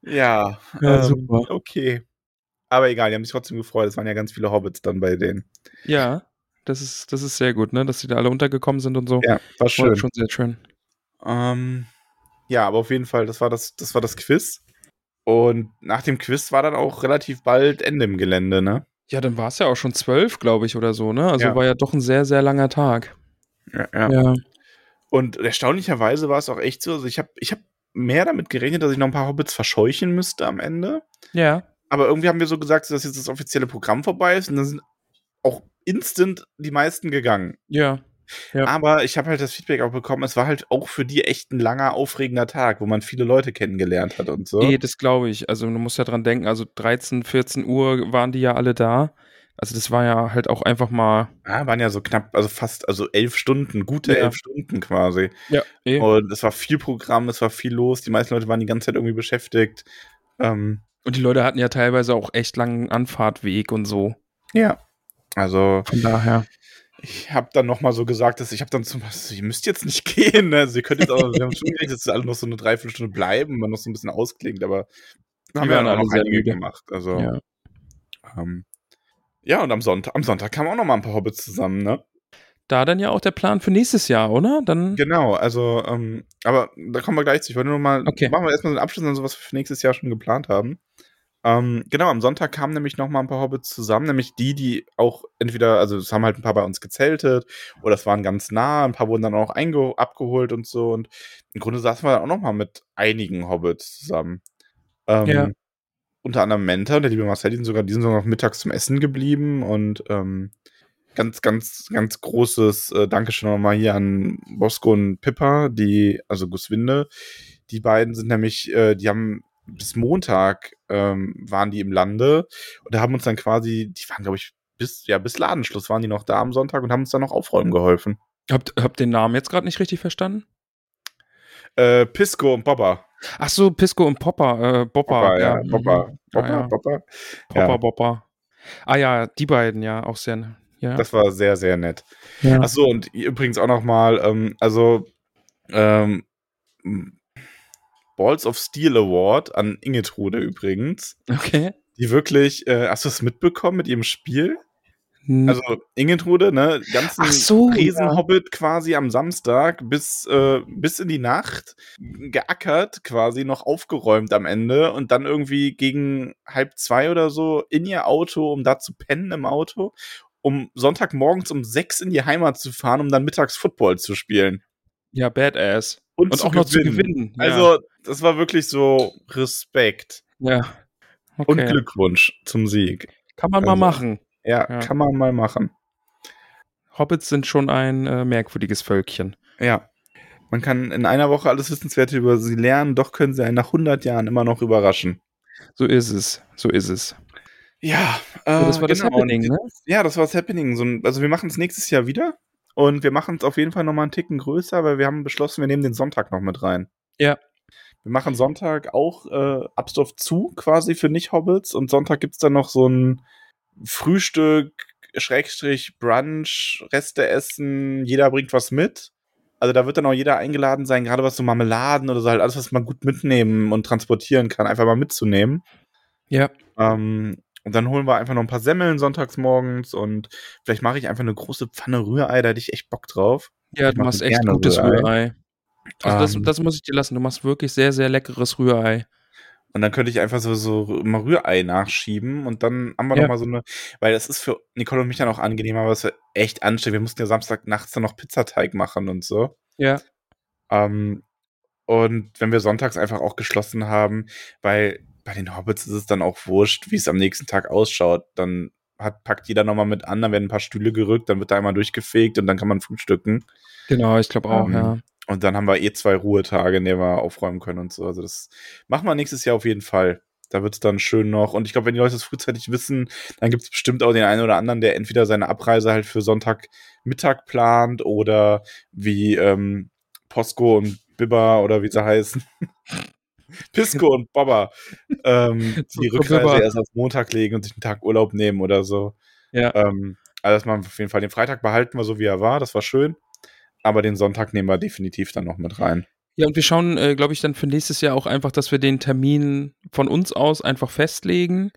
Ja, Ja, ähm, super. okay. Aber egal, die haben sich trotzdem gefreut. Es waren ja ganz viele Hobbits dann bei denen. Ja. Das ist, das ist sehr gut, ne? Dass die da alle untergekommen sind und so. Ja, war War schön. schon sehr schön. Ähm, ja, aber auf jeden Fall, das war das, das war das Quiz. Und nach dem Quiz war dann auch relativ bald Ende im Gelände, ne? Ja, dann war es ja auch schon zwölf, glaube ich, oder so, ne? Also Ja. war ja doch ein sehr, sehr langer Tag. Ja, ja. Ja. Und erstaunlicherweise war es auch echt so, also ich habe ich hab mehr damit gerechnet, dass ich noch ein paar Hobbits verscheuchen müsste am Ende. Ja. Aber irgendwie haben wir so gesagt, dass jetzt das offizielle Programm vorbei ist und dann sind auch instant die meisten gegangen. Ja. Ja. Aber ich habe halt das Feedback auch bekommen, es war halt auch für die echt ein langer, aufregender Tag, wo man viele Leute kennengelernt hat und so. Nee, das glaube ich. Also du musst ja dran denken, also 13, 14 Uhr waren die ja alle da. Also das war ja halt auch einfach mal. Ja, waren ja so knapp, also fast, also elf Stunden, gute Ja. elf Stunden quasi. Ja. Eh. Und es war viel Programm, es war viel los, die meisten Leute waren die ganze Zeit irgendwie beschäftigt. Ähm, Und die Leute hatten ja teilweise auch echt langen Anfahrtweg und so. ja. Also, Von daher. ich habe dann nochmal so gesagt, dass ich habe dann zum Beispiel, ihr müsst jetzt nicht gehen, ne? Also, ihr könnt jetzt auch, wir haben schon gerechnet, dass alle noch so eine Dreiviertelstunde bleiben, man noch so ein bisschen ausklingt, aber haben wir dann auch noch sehr einige müde. gemacht. Also, Ja. ähm, ja, und am Sonntag, am Sonntag kamen auch noch mal ein paar Hobbits zusammen, ne? Da dann ja auch der Plan für nächstes Jahr, oder? Dann. Genau, also, ähm, aber da kommen wir gleich zu. Ich wollte nur mal, Okay. machen wir erstmal so einen Abschluss an so, was wir für nächstes Jahr schon geplant haben. Ähm, genau, am Sonntag kamen nämlich noch mal ein paar Hobbits zusammen, nämlich die, die auch entweder, also es haben halt ein paar bei uns gezeltet oder es waren ganz nah, ein paar wurden dann auch abgeholt und so und im Grunde saßen wir dann auch noch mal mit einigen Hobbits zusammen. Ähm, Ja. Unter anderem Menta der liebe Marcel, die sind sogar, die sind sogar noch mittags zum Essen geblieben und ähm, ganz, ganz, ganz großes äh, Dankeschön nochmal hier an Bosco und Pippa, die, also Guswinde. Die beiden sind nämlich, äh, die haben bis Montag ähm, waren die im Lande und da haben uns dann quasi, die waren, glaube ich, bis, ja, bis Ladenschluss waren die noch da am Sonntag und haben uns dann noch aufräumen geholfen. Habt, habt den Namen jetzt gerade nicht richtig verstanden? Äh, Pisco und Bobber. Ach so, Pisco und Popper, äh, Bopper, Popper, ja, mhm. Popper, Popper, ja, ja. Popper. Popper, Ja. Bopper. Ah ja, die beiden, ja, auch sehr, ja. Das war sehr, sehr nett. ja. Ach so, und übrigens auch noch mal, ähm, also ähm, Balls of Steel Award an Ingetrude übrigens, Okay. die wirklich, äh, hast du es mitbekommen mit ihrem Spiel? Hm, Also Ingetrude, ne, ganzen Ach so, Riesenhobbit quasi am Samstag bis, äh, bis in die Nacht geackert, quasi noch aufgeräumt am Ende und dann irgendwie gegen halb zwei oder so in ihr Auto, um da zu pennen im Auto, um Sonntagmorgens um sechs in die Heimat zu fahren, um dann mittags Football zu spielen. ja, Badass. Und, Und auch noch zu gewinnen. Ja. Also, das war wirklich so Respekt ja. Okay. und Glückwunsch zum Sieg. Kann man mal Also- machen. Ja, Ja. kann man mal machen. Hobbits sind schon ein äh, merkwürdiges Völkchen. Ja. Man kann in einer Woche alles Wissenswerte über sie lernen, doch können sie einen nach 100 Jahren immer noch überraschen. So ist es. So ist es. Ja, äh, Ja, das war das Happening, ne? Ja, das war das Happening. So ein, also wir machen es nächstes Jahr wieder und wir machen es auf jeden Fall nochmal einen Ticken größer, weil wir haben beschlossen, wir nehmen den Sonntag noch mit rein. Ja. Wir machen Sonntag auch äh, Abstoff zu, quasi für Nicht-Hobbits und Sonntag gibt's dann noch so ein Frühstück, Schrägstrich, Brunch, Reste essen, jeder bringt was mit. Also da wird dann auch jeder eingeladen sein, gerade was so Marmeladen oder so halt alles, was man gut mitnehmen und transportieren kann, einfach mal mitzunehmen. Ja. Ähm, und dann holen wir einfach noch ein paar Semmeln sonntags morgens und vielleicht mache ich einfach eine große Pfanne Rührei, da hätte ich echt Bock drauf. Ja, Ich du mach machst echt gutes Rührei. Rührei. Also das, Ähm. das muss ich dir lassen. Du machst wirklich sehr, sehr leckeres Rührei. Und dann könnte ich einfach so, so mal Rührei nachschieben und dann haben wir Ja. noch mal so eine, weil das ist für Nicole und mich dann auch angenehm, aber es war echt anstrengend. Wir mussten ja Samstag nachts dann noch Pizzateig machen und so. Ja. Ähm, und wenn wir sonntags einfach auch geschlossen haben, weil bei den Hobbits ist es dann auch wurscht, wie es am nächsten Tag ausschaut. Dann hat, packt jeder nochmal mit an, dann werden ein paar Stühle gerückt, dann wird da einmal durchgefegt und dann kann man frühstücken. Genau, ich glaube auch, Ähm, ja. Und dann haben wir eh zwei Ruhetage, in denen wir aufräumen können und so. Also das machen wir nächstes Jahr auf jeden Fall. Da wird es dann schön noch. Und ich glaube, wenn die Leute das frühzeitig wissen, dann gibt es bestimmt auch den einen oder anderen, der entweder seine Abreise halt für Sonntagmittag plant oder wie ähm, Posco und Bibba oder wie sie heißen. Pisco und Bobba ähm, die Rückreise erst auf Montag legen und sich einen Tag Urlaub nehmen oder so. Ja. Ähm, also das machen wir auf jeden Fall. Den Freitag behalten wir so, wie er war. Das war schön. Aber den Sonntag nehmen wir definitiv dann noch mit rein. Ja, und wir schauen, äh, glaube ich, dann für nächstes Jahr auch einfach, dass wir den Termin von uns aus einfach festlegen.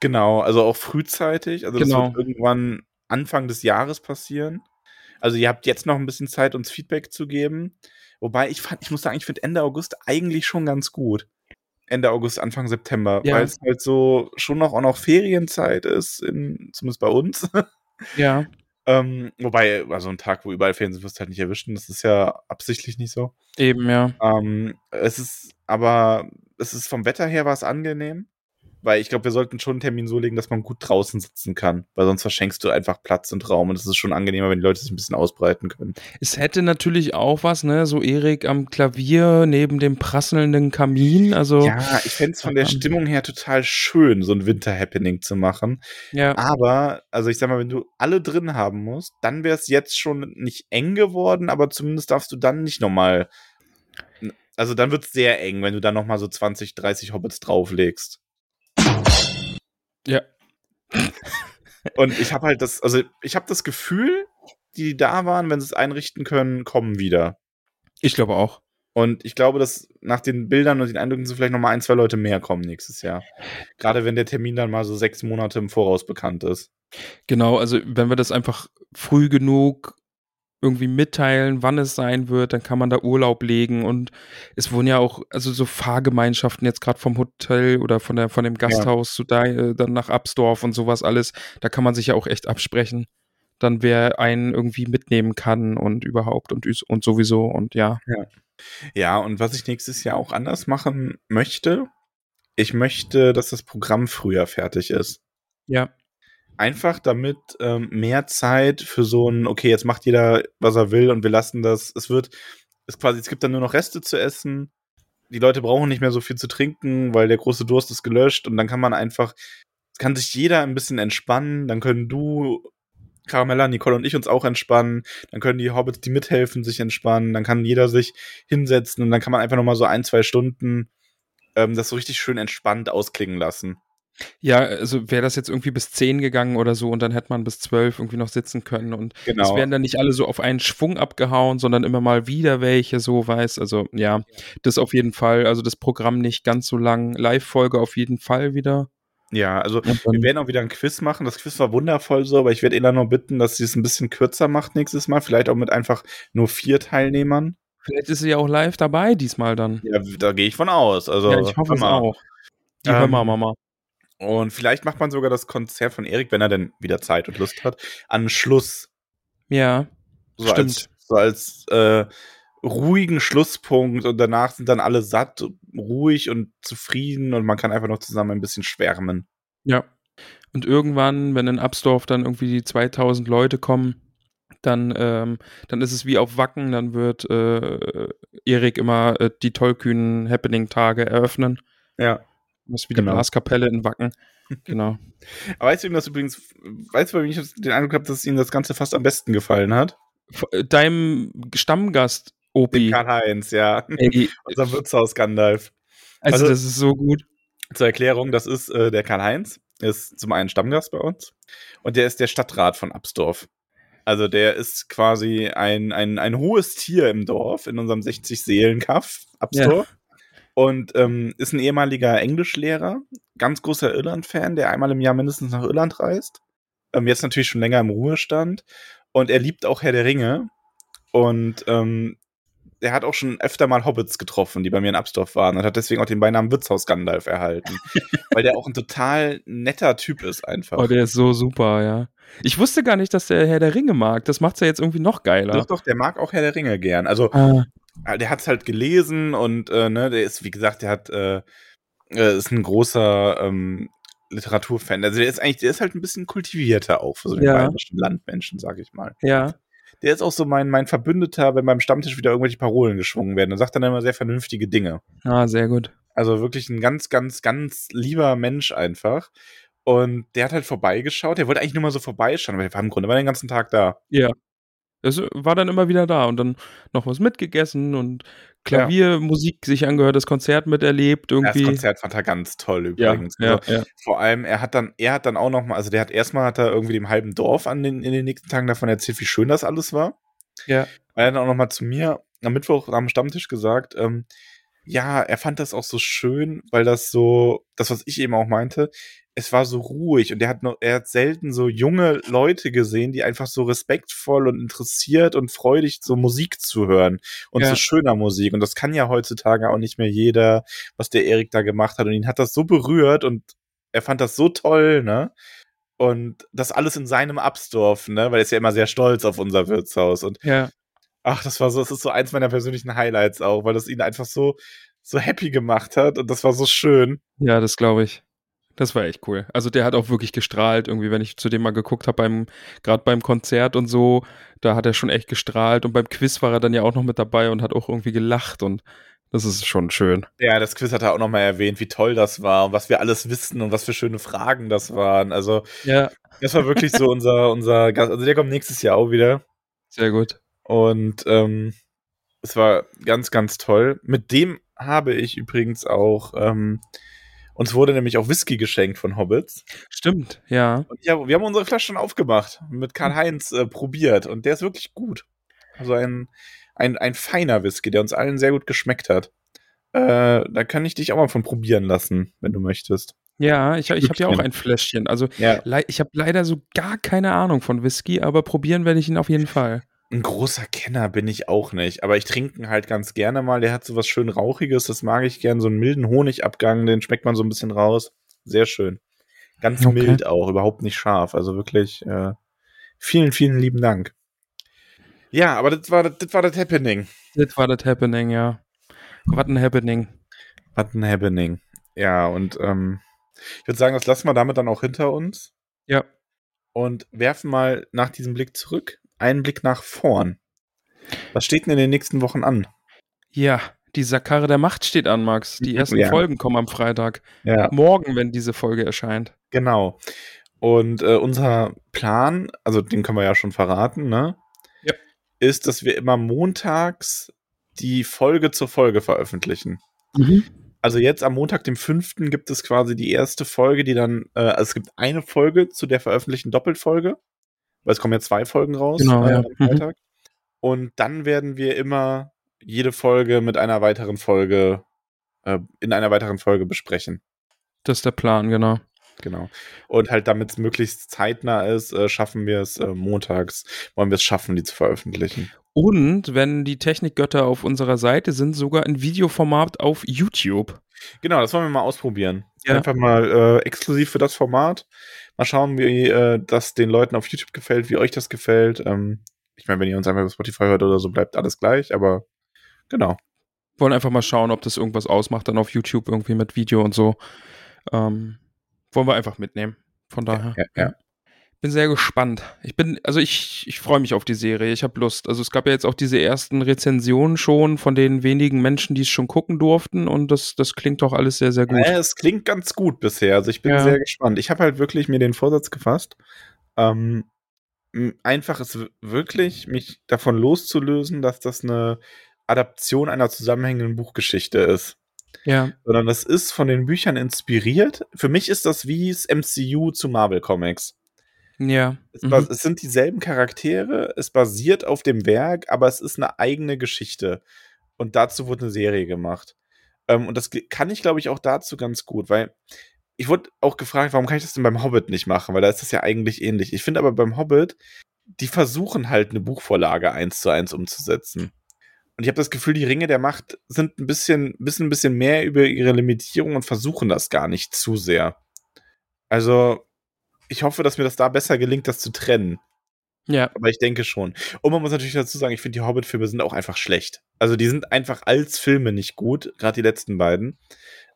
Genau, also auch frühzeitig. Also Genau. das wird irgendwann Anfang des Jahres passieren. Also ihr habt jetzt noch ein bisschen Zeit, uns Feedback zu geben. Wobei ich fand, ich muss sagen, ich finde Ende August eigentlich schon ganz gut. Ende August, Anfang September, Ja. weil es halt so schon noch auch noch Ferienzeit ist, in, zumindest bei uns. Ja. ähm, wobei, also ein Tag, wo überall sind, wirst halt nicht erwischen. Das ist ja absichtlich nicht so. Eben, ja. Ähm, es ist, aber es ist vom Wetter her war es angenehm. Weil ich glaube, wir sollten schon einen Termin so legen, dass man gut draußen sitzen kann. Weil sonst verschenkst du einfach Platz und Raum und es ist schon angenehmer, wenn die Leute sich ein bisschen ausbreiten können. Es hätte natürlich auch was, ne? So Erik am Klavier neben dem prasselnden Kamin. Also, ja. Ja, ich fände es von der. Stimmung her total schön, so ein Winter-Happening zu machen. Aber, also ich sag mal, wenn du alle drin haben musst, dann wäre es jetzt schon nicht eng geworden, aber zumindest darfst du dann nicht nochmal. Also dann wird es sehr eng, wenn du dann nochmal so 20, 30 Hobbits drauflegst. Ja. Und ich habe halt das, also ich habe das Gefühl, die da waren, wenn sie es einrichten können, kommen wieder. Ich glaube auch. Und ich glaube, dass nach den Bildern und den Eindrücken so vielleicht noch mal ein, zwei Leute mehr kommen nächstes Jahr. Gerade wenn der Termin dann mal so sechs Monate im Voraus bekannt ist. Genau, also wenn wir das einfach früh genug irgendwie mitteilen, wann es sein wird, dann kann man da Urlaub legen und es wurden ja auch, also so Fahrgemeinschaften jetzt gerade vom Hotel oder von der von dem Gasthaus zu da, äh, dann nach Absdorf und sowas alles, da kann man sich ja auch echt absprechen. Dann wer einen irgendwie mitnehmen kann und überhaupt und, und sowieso und ja. Ja, und was ich nächstes Jahr auch anders machen möchte, ich möchte, dass das Programm früher fertig ist. Ja. Einfach damit ähm, mehr Zeit für so ein, okay, jetzt macht jeder, was er will und wir lassen das. Es wird, es quasi, es gibt dann nur noch Reste zu essen. Die Leute brauchen nicht mehr so viel zu trinken, weil der große Durst ist gelöscht und dann kann man einfach, kann sich jeder ein bisschen entspannen. Dann können du Caramella, Nicole und ich uns auch entspannen. Dann können die Hobbits, die mithelfen, sich entspannen. Dann kann jeder sich hinsetzen und dann kann man einfach noch mal so ein, zwei Stunden ähm, das so richtig schön entspannt ausklingen lassen. Ja, also wäre das jetzt irgendwie bis 10 gegangen oder so und dann hätte man bis 12 irgendwie noch sitzen können und Genau. es wären dann nicht alle so auf einen Schwung abgehauen, sondern immer mal wieder welche so weiß. Also ja, das auf jeden Fall. Also das Programm nicht ganz so lang. Live-Folge auf jeden Fall wieder. Ja, also wir werden auch wieder ein Quiz machen. Das Quiz war wundervoll so, aber ich werde Ela nur bitten, dass sie es ein bisschen kürzer macht nächstes Mal. Vielleicht auch mit einfach nur vier Teilnehmern. Vielleicht ist sie ja auch live dabei diesmal dann. Ja, da gehe ich von aus. Also, ja, ich hoffe es auch. Die Ähm, mal. mal. Und vielleicht macht man sogar das Konzert von Erik, wenn er denn wieder Zeit und Lust hat, an Schluss. Ja, So Stimmt. als, so als äh, ruhigen Schlusspunkt und danach sind dann alle satt, ruhig und zufrieden und man kann einfach noch zusammen ein bisschen schwärmen. ja. Und irgendwann, wenn in Absdorf dann irgendwie die 2000 Leute kommen, dann, ähm, dann ist es wie auf Wacken, dann wird äh, Erik immer äh, die tollkühnen Happening-Tage eröffnen. Ja. Das ist wie Genau. die Blaskapelle in Wacken. Genau. Aber weißt du, ihm das übrigens, weißt du, bei mir ich den Eindruck habe, dass ihm das Ganze fast am besten gefallen hat? Äh, Deinem Stammgast, Opi. Karl-Heinz, ja. Ey, Unser Wirtshaus Gandalf. also, also- das ist so gut. Zur Erklärung, das ist äh, der Karl-Heinz, ist zum einen Stammgast bei uns und der ist der Stadtrat von Absdorf. Also der ist quasi ein, ein, ein hohes Tier im Dorf, in unserem 60-Seelen-Kaff, Absdorf. Und ähm, ist ein ehemaliger Englischlehrer, ganz großer Irland-Fan, der einmal im Jahr mindestens nach Irland reist. Ähm, jetzt natürlich schon länger im Ruhestand. Und er liebt auch Herr der Ringe. Und ähm, der hat auch schon öfter mal Hobbits getroffen, die bei mir in Absdorf waren und hat deswegen auch den Beinamen Wirtshaus Gandalf erhalten. weil der auch ein total netter Typ ist einfach. Oh, der ist so super, ja. Ich wusste gar nicht, dass der Herr der Ringe mag. Das macht's ja jetzt irgendwie noch geiler. Doch, doch, der mag auch Herr der Ringe gern. Also, Ah, äh, der hat's halt gelesen und äh, ne, der ist, wie gesagt, der hat, äh, äh, ist ein großer ähm, Literaturfan. Also der ist eigentlich, der ist halt ein bisschen kultivierter auch für so den Ja. bayerischen Landmenschen, sag ich mal. ja. Der ist auch so mein, mein Verbündeter, wenn beim Stammtisch wieder irgendwelche Parolen geschwungen werden. Dann sagt er dann immer sehr vernünftige Dinge. Ah, sehr gut. Also wirklich ein ganz, ganz, ganz lieber Mensch einfach. Und der hat halt vorbeigeschaut. Der wollte eigentlich nur mal so vorbeischauen, aber der war im Grunde war den ganzen Tag da. Ja. Das war dann immer wieder da und dann noch was mitgegessen und Klaviermusik sich angehört, das Konzert miterlebt Das irgendwie. Konzert fand er ganz toll ja, übrigens. ja, Also, ja. Vor allem, er hat dann, er hat dann auch noch mal, also der hat erstmal hat er irgendwie dem halben Dorf an den, in den nächsten Tagen davon erzählt, wie schön das alles war. Ja. Er hat dann auch noch mal zu mir am Mittwoch am Stammtisch gesagt, ähm, ja, er fand das auch so schön, weil das so, das was ich eben auch meinte, es war so ruhig und er hat noch, er hat selten so junge Leute gesehen, die einfach so respektvoll und interessiert und freudig so Musik zu hören und Ja. so schöner Musik und das kann ja heutzutage auch nicht mehr jeder, was der Erik da gemacht hat und ihn hat das so berührt und er fand das so toll, ne? Und das alles in seinem Absdorf, ne? Weil er ist ja immer sehr stolz auf unser Wirtshaus und ja. Ach, das war so, das ist so eins meiner persönlichen Highlights auch, weil das ihn einfach so, so happy gemacht hat und das war so schön. Ja, das glaube ich. Das war echt cool. Also der hat auch wirklich gestrahlt, irgendwie, wenn ich zu dem mal geguckt habe, beim, gerade beim Konzert und so, da hat er schon echt gestrahlt und beim Quiz war er dann ja auch noch mit dabei und hat auch irgendwie gelacht und das ist schon schön. Ja, das Quiz hat er auch nochmal erwähnt, wie toll das war und was wir alles wissen und was für schöne Fragen das waren. Also, Ja, das war wirklich so unser, unser Gast. Also, der kommt nächstes Jahr auch wieder. sehr gut. Und ähm, es war ganz, ganz toll. Mit dem habe ich übrigens auch, ähm, uns wurde nämlich auch Whisky geschenkt von Hobbits. Stimmt, ja. Ja, wir haben unsere Flasche schon aufgemacht, mit Karl-Heinz äh, probiert und der ist wirklich gut. Also ein, ein, ein feiner Whisky, der uns allen sehr gut geschmeckt hat. Äh, da kann ich dich auch mal von probieren lassen, wenn du möchtest. Ja, ich, ich habe ja auch ein Fläschchen. Also Ja. ich habe leider so gar keine Ahnung von Whisky, aber probieren werde ich ihn auf jeden Fall. Ein großer Kenner bin ich auch nicht, aber ich trinke ihn halt ganz gerne mal. Der hat so was schön Rauchiges, das mag ich gern. So einen milden Honigabgang, den schmeckt man so ein bisschen raus. Sehr schön. Ganz Okay. mild auch, überhaupt nicht scharf. Also wirklich äh, vielen, vielen lieben Dank. Ja, aber das war das, das war das Happening. Das war das Happening, ja. Was ein Happening. Was ein Happening. Ja, und ähm, ich würde sagen, das lassen wir damit dann auch hinter uns Ja. und werfen mal nach diesem Blick zurück einen Blick nach vorn. Was steht denn in den nächsten Wochen an? Ja, die Sakare der Macht steht an, Max. Die ersten Ja. Folgen kommen am Freitag. Ja, Morgen, wenn diese Folge erscheint. genau. Und äh, unser Plan, also den können wir ja schon verraten, ne? Ja. Ist, dass wir immer montags die Folge zur Folge veröffentlichen. Mhm. Also jetzt am Montag, dem 5. gibt es quasi die erste Folge, die dann, äh, also es gibt eine Folge zu der veröffentlichten Doppelfolge, weil es kommen ja zwei Folgen raus Genau, äh, ja. am Mhm. Freitag. Und dann werden wir immer jede Folge mit einer weiteren Folge, äh, in einer weiteren Folge besprechen. Das ist der Plan, genau. Genau. Und halt, damit es möglichst zeitnah ist, äh, schaffen wir es äh, montags, wollen wir es schaffen, die zu veröffentlichen. Und wenn die Technikgötter auf unserer Seite sind, sogar in Videoformat auf YouTube. Genau, das wollen wir mal ausprobieren. Ja. Einfach mal äh, exklusiv für das Format. Mal schauen, wie äh, das den Leuten auf YouTube gefällt, wie euch das gefällt. Ähm, ich meine, wenn ihr uns einfach über Spotify hört oder so, bleibt alles gleich, aber genau. Wollen einfach mal schauen, ob das irgendwas ausmacht, dann auf YouTube irgendwie mit Video und so. Ähm, wollen wir einfach mitnehmen. Von daher. ja, ja. Bin sehr gespannt. Ich bin, also ich, ich freue mich auf die Serie. Ich habe Lust. Also es gab ja jetzt auch diese ersten Rezensionen schon von den wenigen Menschen, die es schon gucken durften und das, das klingt doch alles sehr, sehr gut. Äh, es klingt ganz gut bisher. Also ich bin Ja. sehr gespannt. Ich habe halt wirklich mir den Vorsatz gefasst, ähm, einfach es wirklich mich davon loszulösen, dass das eine Adaption einer zusammenhängenden Buchgeschichte ist. Ja, Sondern das ist von den Büchern inspiriert. Für mich ist das wie das MCU zu Marvel Comics. Ja. Es, Mhm. es sind dieselben Charaktere, es basiert auf dem Werk, aber es ist eine eigene Geschichte. Und dazu wurde eine Serie gemacht. Ähm, und das kann ich, glaube ich, auch dazu ganz gut, weil ich wurde auch gefragt, warum kann ich das denn beim Hobbit nicht machen? Weil da ist das ja eigentlich ähnlich. Ich finde aber beim Hobbit, die versuchen halt eine Buchvorlage eins zu eins umzusetzen. Und ich habe das Gefühl, die Ringe der Macht sind ein bisschen, wissen ein bisschen mehr über ihre Limitierung und versuchen das gar nicht zu sehr. Also, ich hoffe, dass mir das da besser gelingt, das zu trennen. Ja, Aber ich denke schon. Und man muss natürlich dazu sagen, ich finde, die Hobbit-Filme sind auch einfach schlecht. Also die sind einfach als Filme nicht gut, gerade die letzten beiden.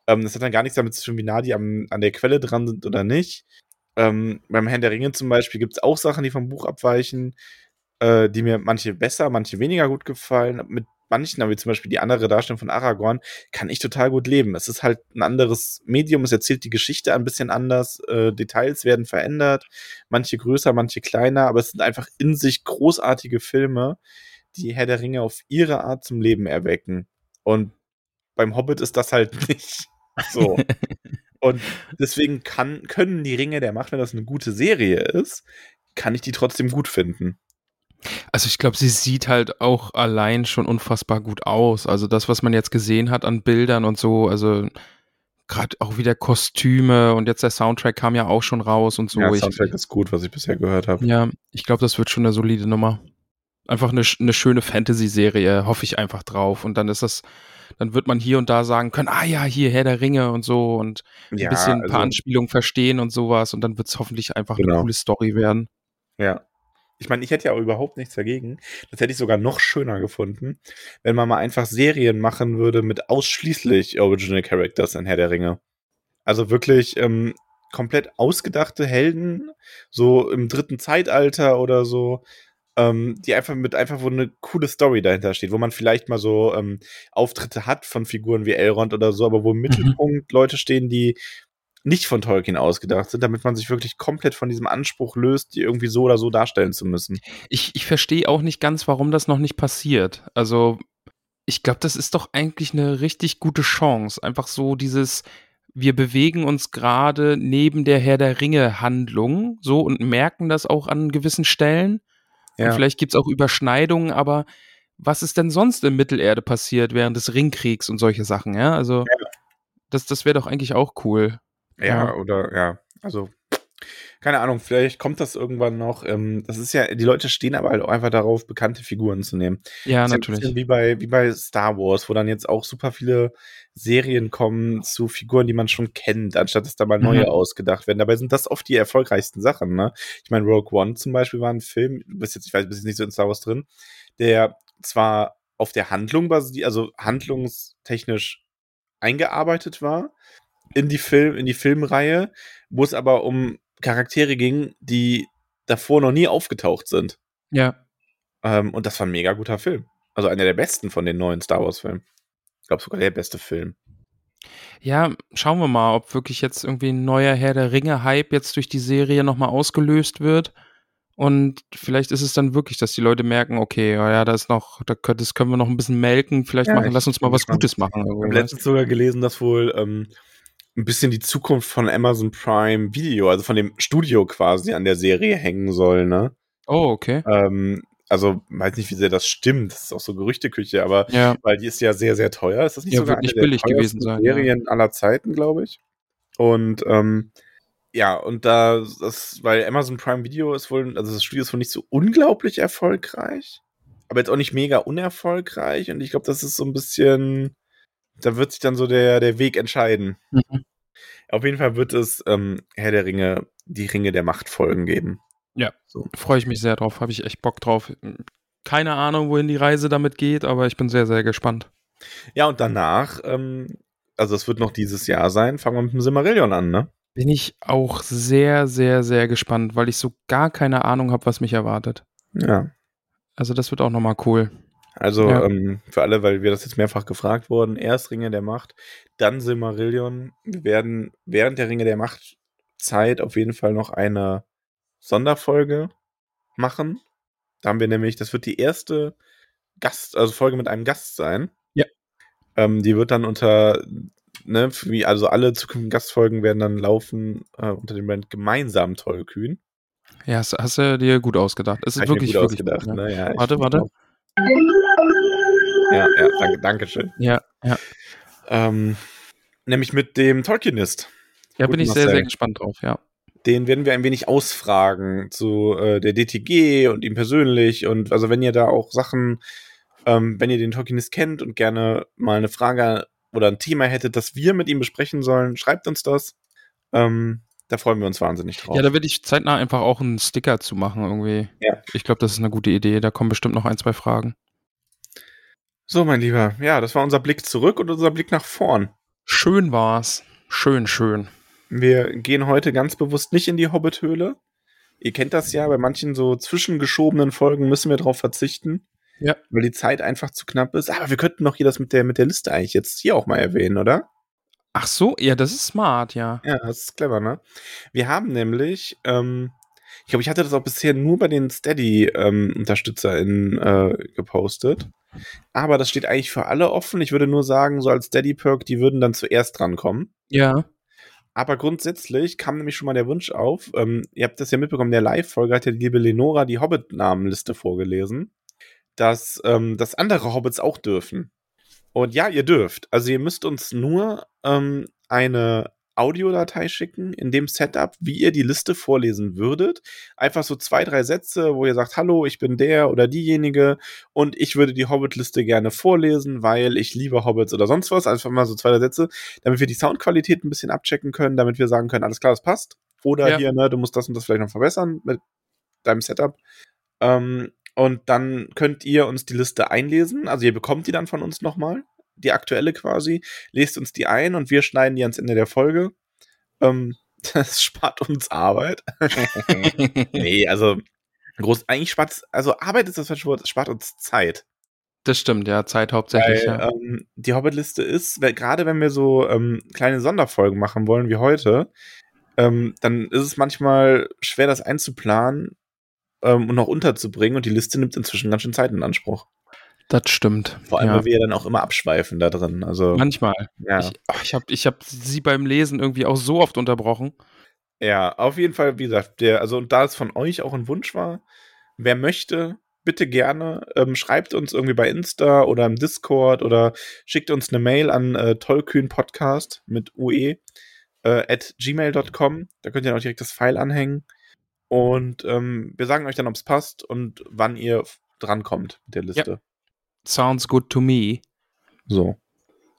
Ähm, das hat dann gar nichts damit zu tun, wie nah die am, an der Quelle dran sind oder nicht. Ähm, beim Herrn der Ringe zum Beispiel gibt es auch Sachen, die vom Buch abweichen, äh, die mir manche besser, manche weniger gut gefallen. Mit manchen, wie zum Beispiel die andere Darstellung von Aragorn, kann ich total gut leben. Es ist halt ein anderes Medium, es erzählt die Geschichte ein bisschen anders, äh, Details werden verändert, manche größer, manche kleiner, aber es sind einfach in sich großartige Filme, die Herr der Ringe auf ihre Art zum Leben erwecken. Und beim Hobbit ist das halt nicht so. Und deswegen kann, können die Ringe der Macht, wenn das eine gute Serie ist, kann ich die trotzdem gut finden. Also ich glaube, sie sieht halt auch allein schon unfassbar gut aus. Also das, was man jetzt gesehen hat an Bildern und so, also gerade auch wieder Kostüme und jetzt der Soundtrack kam ja auch schon raus und so. ja, ich, Soundtrack ist gut, was ich bisher gehört habe. ja, ich glaube, das wird schon eine solide Nummer. Einfach eine, eine schöne Fantasy-Serie, hoffe ich einfach drauf. Und dann ist das, dann wird man hier und da sagen können, ah ja, hier Herr der Ringe und so und ein bisschen ein paar Anspielungen verstehen und sowas und dann wird es hoffentlich einfach eine Genau. coole Story werden. Ja. Ich meine, ich hätte ja auch überhaupt nichts dagegen. Das hätte ich sogar noch schöner gefunden, wenn man mal einfach Serien machen würde mit ausschließlich Original Characters in Herr der Ringe. Also wirklich ähm, komplett ausgedachte Helden, so im dritten Zeitalter oder so, ähm, die einfach mit einfach, wo eine coole Story dahinter steht, wo man vielleicht mal so ähm, Auftritte hat von Figuren wie Elrond oder so, aber wo im Mittelpunkt Leute stehen, die nicht von Tolkien ausgedacht sind, damit man sich wirklich komplett von diesem Anspruch löst, die irgendwie so oder so darstellen zu müssen. Ich, ich verstehe auch nicht ganz, warum das noch nicht passiert. Also, ich glaube, das ist doch eigentlich eine richtig gute Chance. Einfach so dieses, wir bewegen uns gerade neben der Herr der Ringe-Handlung so und merken das auch an gewissen Stellen. Und vielleicht gibt es auch Überschneidungen, aber was ist denn sonst in Mittelerde passiert während des Ringkriegs und solche Sachen, ja? Also, das, das wäre doch eigentlich auch cool. Ja, Ja. oder ja, also keine Ahnung, vielleicht kommt das irgendwann noch. Ähm, das ist ja, die Leute stehen aber halt auch einfach darauf, bekannte Figuren zu nehmen. Ja, Das ist natürlich. bisschen wie bei, wie bei Star Wars, wo dann jetzt auch super viele Serien kommen zu Figuren, die man schon kennt, anstatt dass da mal neue Mhm. ausgedacht werden. Dabei sind das oft die erfolgreichsten Sachen, ne? Ich meine, Rogue One zum Beispiel war ein Film, du bist jetzt, ich weiß, du bist jetzt nicht so in Star Wars drin, der zwar auf der Handlung basiert, also handlungstechnisch eingearbeitet war in die Film, in die Filmreihe, wo es aber um Charaktere ging, die davor noch nie aufgetaucht sind. Ja. Ähm, und das war ein mega guter Film. Also einer der besten von den neuen Star Wars-Filmen. Ich glaube sogar der beste Film. Ja, schauen wir mal, ob wirklich jetzt irgendwie ein neuer Herr der Ringe-Hype jetzt durch die Serie nochmal ausgelöst wird. Und vielleicht ist es dann wirklich, dass die Leute merken, okay, ja, da ist noch, da können, das können wir noch ein bisschen melken, vielleicht Ja, machen, lass uns mal was. Gutes machen. Ich habe letztens sogar gelesen, dass wohl ähm, ein bisschen die Zukunft von Amazon Prime Video, also von dem Studio quasi an der Serie hängen soll, ne? Oh, okay. Ähm, also, weiß nicht, wie sehr das stimmt. Das ist auch so Gerüchteküche, aber Ja, weil die ist ja sehr, sehr teuer. Ist das nicht Ja, sogar wird nicht eine der billig gewesen sein, ja. Serien aller Zeiten, glaube ich. Und ähm, ja, und da das, weil Amazon Prime Video ist wohl, also das Studio ist wohl nicht so unglaublich erfolgreich, aber jetzt auch nicht mega unerfolgreich. Und ich glaube, das ist so ein bisschen, da wird sich dann so der, der Weg entscheiden. Mhm. Auf jeden Fall wird es ähm, Herr der Ringe, die Ringe der Macht Folgen geben. Ja. So. freue ich mich sehr drauf, habe ich echt Bock drauf. Keine Ahnung, wohin die Reise damit geht, aber ich bin sehr, sehr gespannt. Ja, und danach, ähm, also es wird noch dieses Jahr sein, fangen wir mit dem Silmarillion an, ne? Bin ich auch sehr, sehr, sehr gespannt, weil ich so gar keine Ahnung habe, was mich erwartet. Ja. Also das wird auch nochmal cool. Also Ja. ähm, für alle, weil wir das jetzt mehrfach gefragt wurden, erst Ringe der Macht, dann Silmarillion. Wir werden während der Ringe der Macht Zeit auf jeden Fall noch eine Sonderfolge machen. Da haben wir nämlich, das wird die erste Gast, also Folge mit einem Gast sein. Ja. Ähm, die wird dann unter, ne, wie, also alle zukünftigen Gastfolgen werden dann laufen äh, unter dem Brand gemeinsam tollkühn. Ja, hast, hast du dir gut ausgedacht. Es ist wirklich, gut wirklich ausgedacht, gut, ja. ne? Ja, Warte, warte. auch- Ja, ja, danke, danke schön. Ja, ja. Ähm, nämlich mit dem Tolkienist. Ja, Gut, bin ich sehr, Marcel. sehr gespannt drauf, ja. Den werden wir ein wenig ausfragen zu äh, der DTG und ihm persönlich. Und also wenn ihr da auch Sachen, ähm, wenn ihr den Tolkienist kennt und gerne mal eine Frage oder ein Thema hättet, das wir mit ihm besprechen sollen, schreibt uns das. Ähm, da freuen wir uns wahnsinnig drauf. Ja, da werde ich zeitnah einfach auch einen Sticker zu machen irgendwie. Ja. Ich glaube, das ist eine gute Idee. Da kommen bestimmt noch ein, zwei Fragen. So, mein Lieber, ja, das war unser Blick zurück und unser Blick nach vorn. Schön war's. Schön, schön. Wir gehen heute ganz bewusst nicht in die Hobbit-Höhle. Ihr kennt das ja, bei manchen so zwischengeschobenen Folgen müssen wir darauf verzichten. Ja. Weil die Zeit einfach zu knapp ist. Aber wir könnten doch hier das mit der, mit der Liste eigentlich jetzt hier auch mal erwähnen, oder? Ach so, ja, das ist smart, ja. Ja, das ist clever, ne? Wir haben nämlich, ähm, ich glaube, ich hatte das auch bisher nur bei den Steady-UnterstützerInnen äh, gepostet. Aber das steht eigentlich für alle offen. Ich würde nur sagen, so als Steady-Perk, die würden dann zuerst drankommen. Ja. Aber grundsätzlich kam nämlich schon mal der Wunsch auf, ähm, ihr habt das ja mitbekommen, in der Live-Folge hat ja die liebe Lenora die Hobbit-Namenliste vorgelesen, dass, ähm, dass andere Hobbits auch dürfen. Und ja, ihr dürft. Also ihr müsst uns nur ähm, eine Audiodatei schicken in dem Setup, wie ihr die Liste vorlesen würdet. Einfach so zwei, drei Sätze, wo ihr sagt, hallo, ich bin der oder diejenige und ich würde die Hobbit-Liste gerne vorlesen, weil ich liebe Hobbits oder sonst was. Einfach mal so zwei, drei Sätze, damit wir die Soundqualität ein bisschen abchecken können, damit wir sagen können, alles klar, das passt. Oder Ja. hier, ne, du musst das und das vielleicht noch verbessern mit deinem Setup. Ähm, und dann könnt ihr uns die Liste einlesen. Also ihr bekommt die dann von uns nochmal, die aktuelle quasi. Lest uns die ein und wir schneiden die ans Ende der Folge. Ähm, das spart uns Arbeit. nee, also groß, eigentlich spart also Arbeit ist das falsche Wort, es spart uns Zeit. Das stimmt, ja. Zeit hauptsächlich, Weil, ja. ähm, die Hobbit-Liste ist, weil, gerade wenn wir so ähm, kleine Sonderfolgen machen wollen wie heute, ähm, dann ist es manchmal schwer, das einzuplanen ähm, und noch unterzubringen und die Liste nimmt inzwischen ganz schön Zeit in Anspruch. Das stimmt. Vor allem, ja. weil wir ja dann auch immer abschweifen da drin. Also, Manchmal. ja. Ich, ich habe ich hab sie beim Lesen irgendwie auch so oft unterbrochen. ja, auf jeden Fall, wie gesagt, der, also und da es von euch auch ein Wunsch war, wer möchte, bitte gerne, ähm, schreibt uns irgendwie bei Insta oder im Discord oder schickt uns eine Mail an äh, tollkühnpodcast mit ue äh, at gmail.com. Da könnt ihr auch direkt das File anhängen. Und ähm, wir sagen euch dann, ob es passt und wann ihr drankommt mit der Liste. Sounds good to me. So.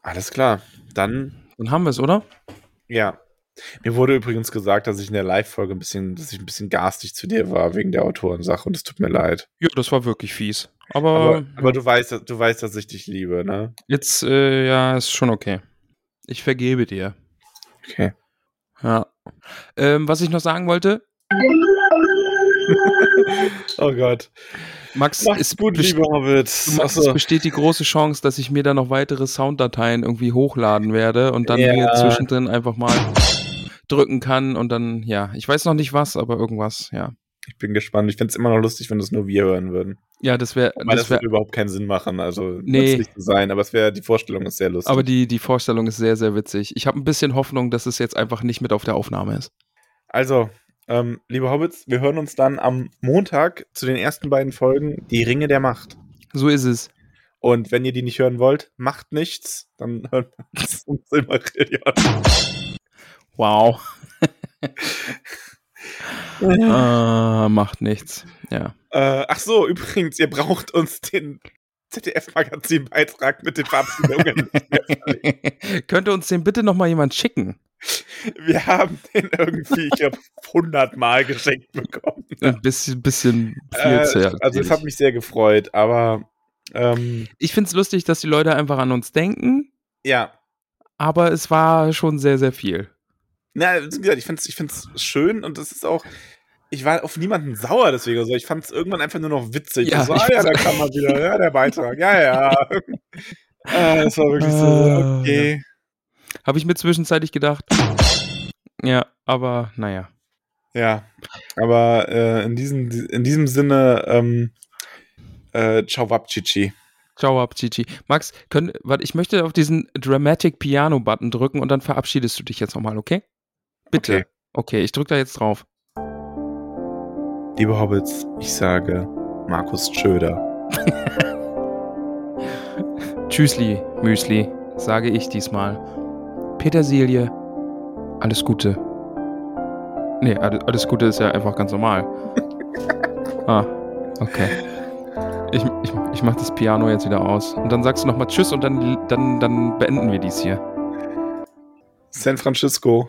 Alles klar. Dann, Dann haben wir es, oder? ja. Mir wurde übrigens gesagt, dass ich in der Live-Folge ein bisschen, dass ich ein bisschen garstig zu dir war wegen der Autorensache und es tut mir leid. Ja, das war wirklich fies. Aber, Aber, aber du weißt, dass- du weißt, dass ich dich liebe, ne? jetzt, äh, ja, ist schon okay. Ich vergebe dir. Okay. Ja. Ähm, was ich noch sagen wollte, oh Gott. Max, Macht's es, gut, best- liebe Hobbit. Max, es besteht die große Chance, dass ich mir da noch weitere Sounddateien irgendwie hochladen werde und dann Ja. hier zwischendrin einfach mal drücken kann und dann, ja, ich weiß noch nicht was, aber irgendwas, ja. Ich bin gespannt. Ich find's immer noch lustig, wenn das nur wir hören würden. Ja, das wäre, Weil das, das wäre, würde überhaupt keinen Sinn machen. Also Nee. nützlich zu sein. Aber es wäre, die Vorstellung ist sehr lustig. aber die, die Vorstellung ist sehr, sehr witzig. Ich habe ein bisschen Hoffnung, dass es jetzt einfach nicht mit auf der Aufnahme ist. Also, ähm, liebe Hobbits, wir hören uns dann am Montag zu den ersten beiden Folgen Die Ringe der Macht. So ist es. Und wenn ihr die nicht hören wollt, macht nichts, dann hören wir uns zum Silmarillion. Wow. ah, macht nichts. Ja. Äh, ach so, übrigens, ihr braucht uns den ZDF-Magazin-Beitrag mit den Verabschiedungen. Könnte uns den bitte noch mal jemand schicken? wir haben den irgendwie, ich glaube, 100 Mal geschenkt bekommen. Ein bisschen, bisschen viel Äh, zu also es hat mich sehr gefreut, aber ähm, Ich finde es lustig, dass die Leute einfach an uns denken, ja. aber es war schon sehr, sehr viel. Na, wie gesagt, ich find's, ich find's schön und es ist auch. Ich war auf niemanden sauer deswegen. Also ich fand es irgendwann einfach nur noch witzig. Ja, Ja, so, ah, ja, da kam mal wieder, ja, der Beitrag. Ja, ja. äh, es war wirklich so, Ah, okay. Habe ich mir zwischenzeitlich gedacht. Ja, aber naja. Ja. Aber äh, in, diesem, in diesem Sinne, ähm, äh, ciao Wapchichi. Ciao, Chichi. Max, können, warte, ich möchte auf diesen Dramatic Piano Button drücken und dann verabschiedest du dich jetzt nochmal, okay? Bitte. Okay. Okay, ich drücke da jetzt drauf. Liebe Hobbits, ich sage Markus Schöder. Tschüssli, Müsli, sage ich diesmal. Petersilie, alles Gute. Nee, alles, Gute ist ja einfach ganz normal. ah, okay. Ich, ich, ich mach das Piano jetzt wieder aus. Und dann sagst du nochmal Tschüss und dann, dann, dann beenden wir dies hier. San Francisco.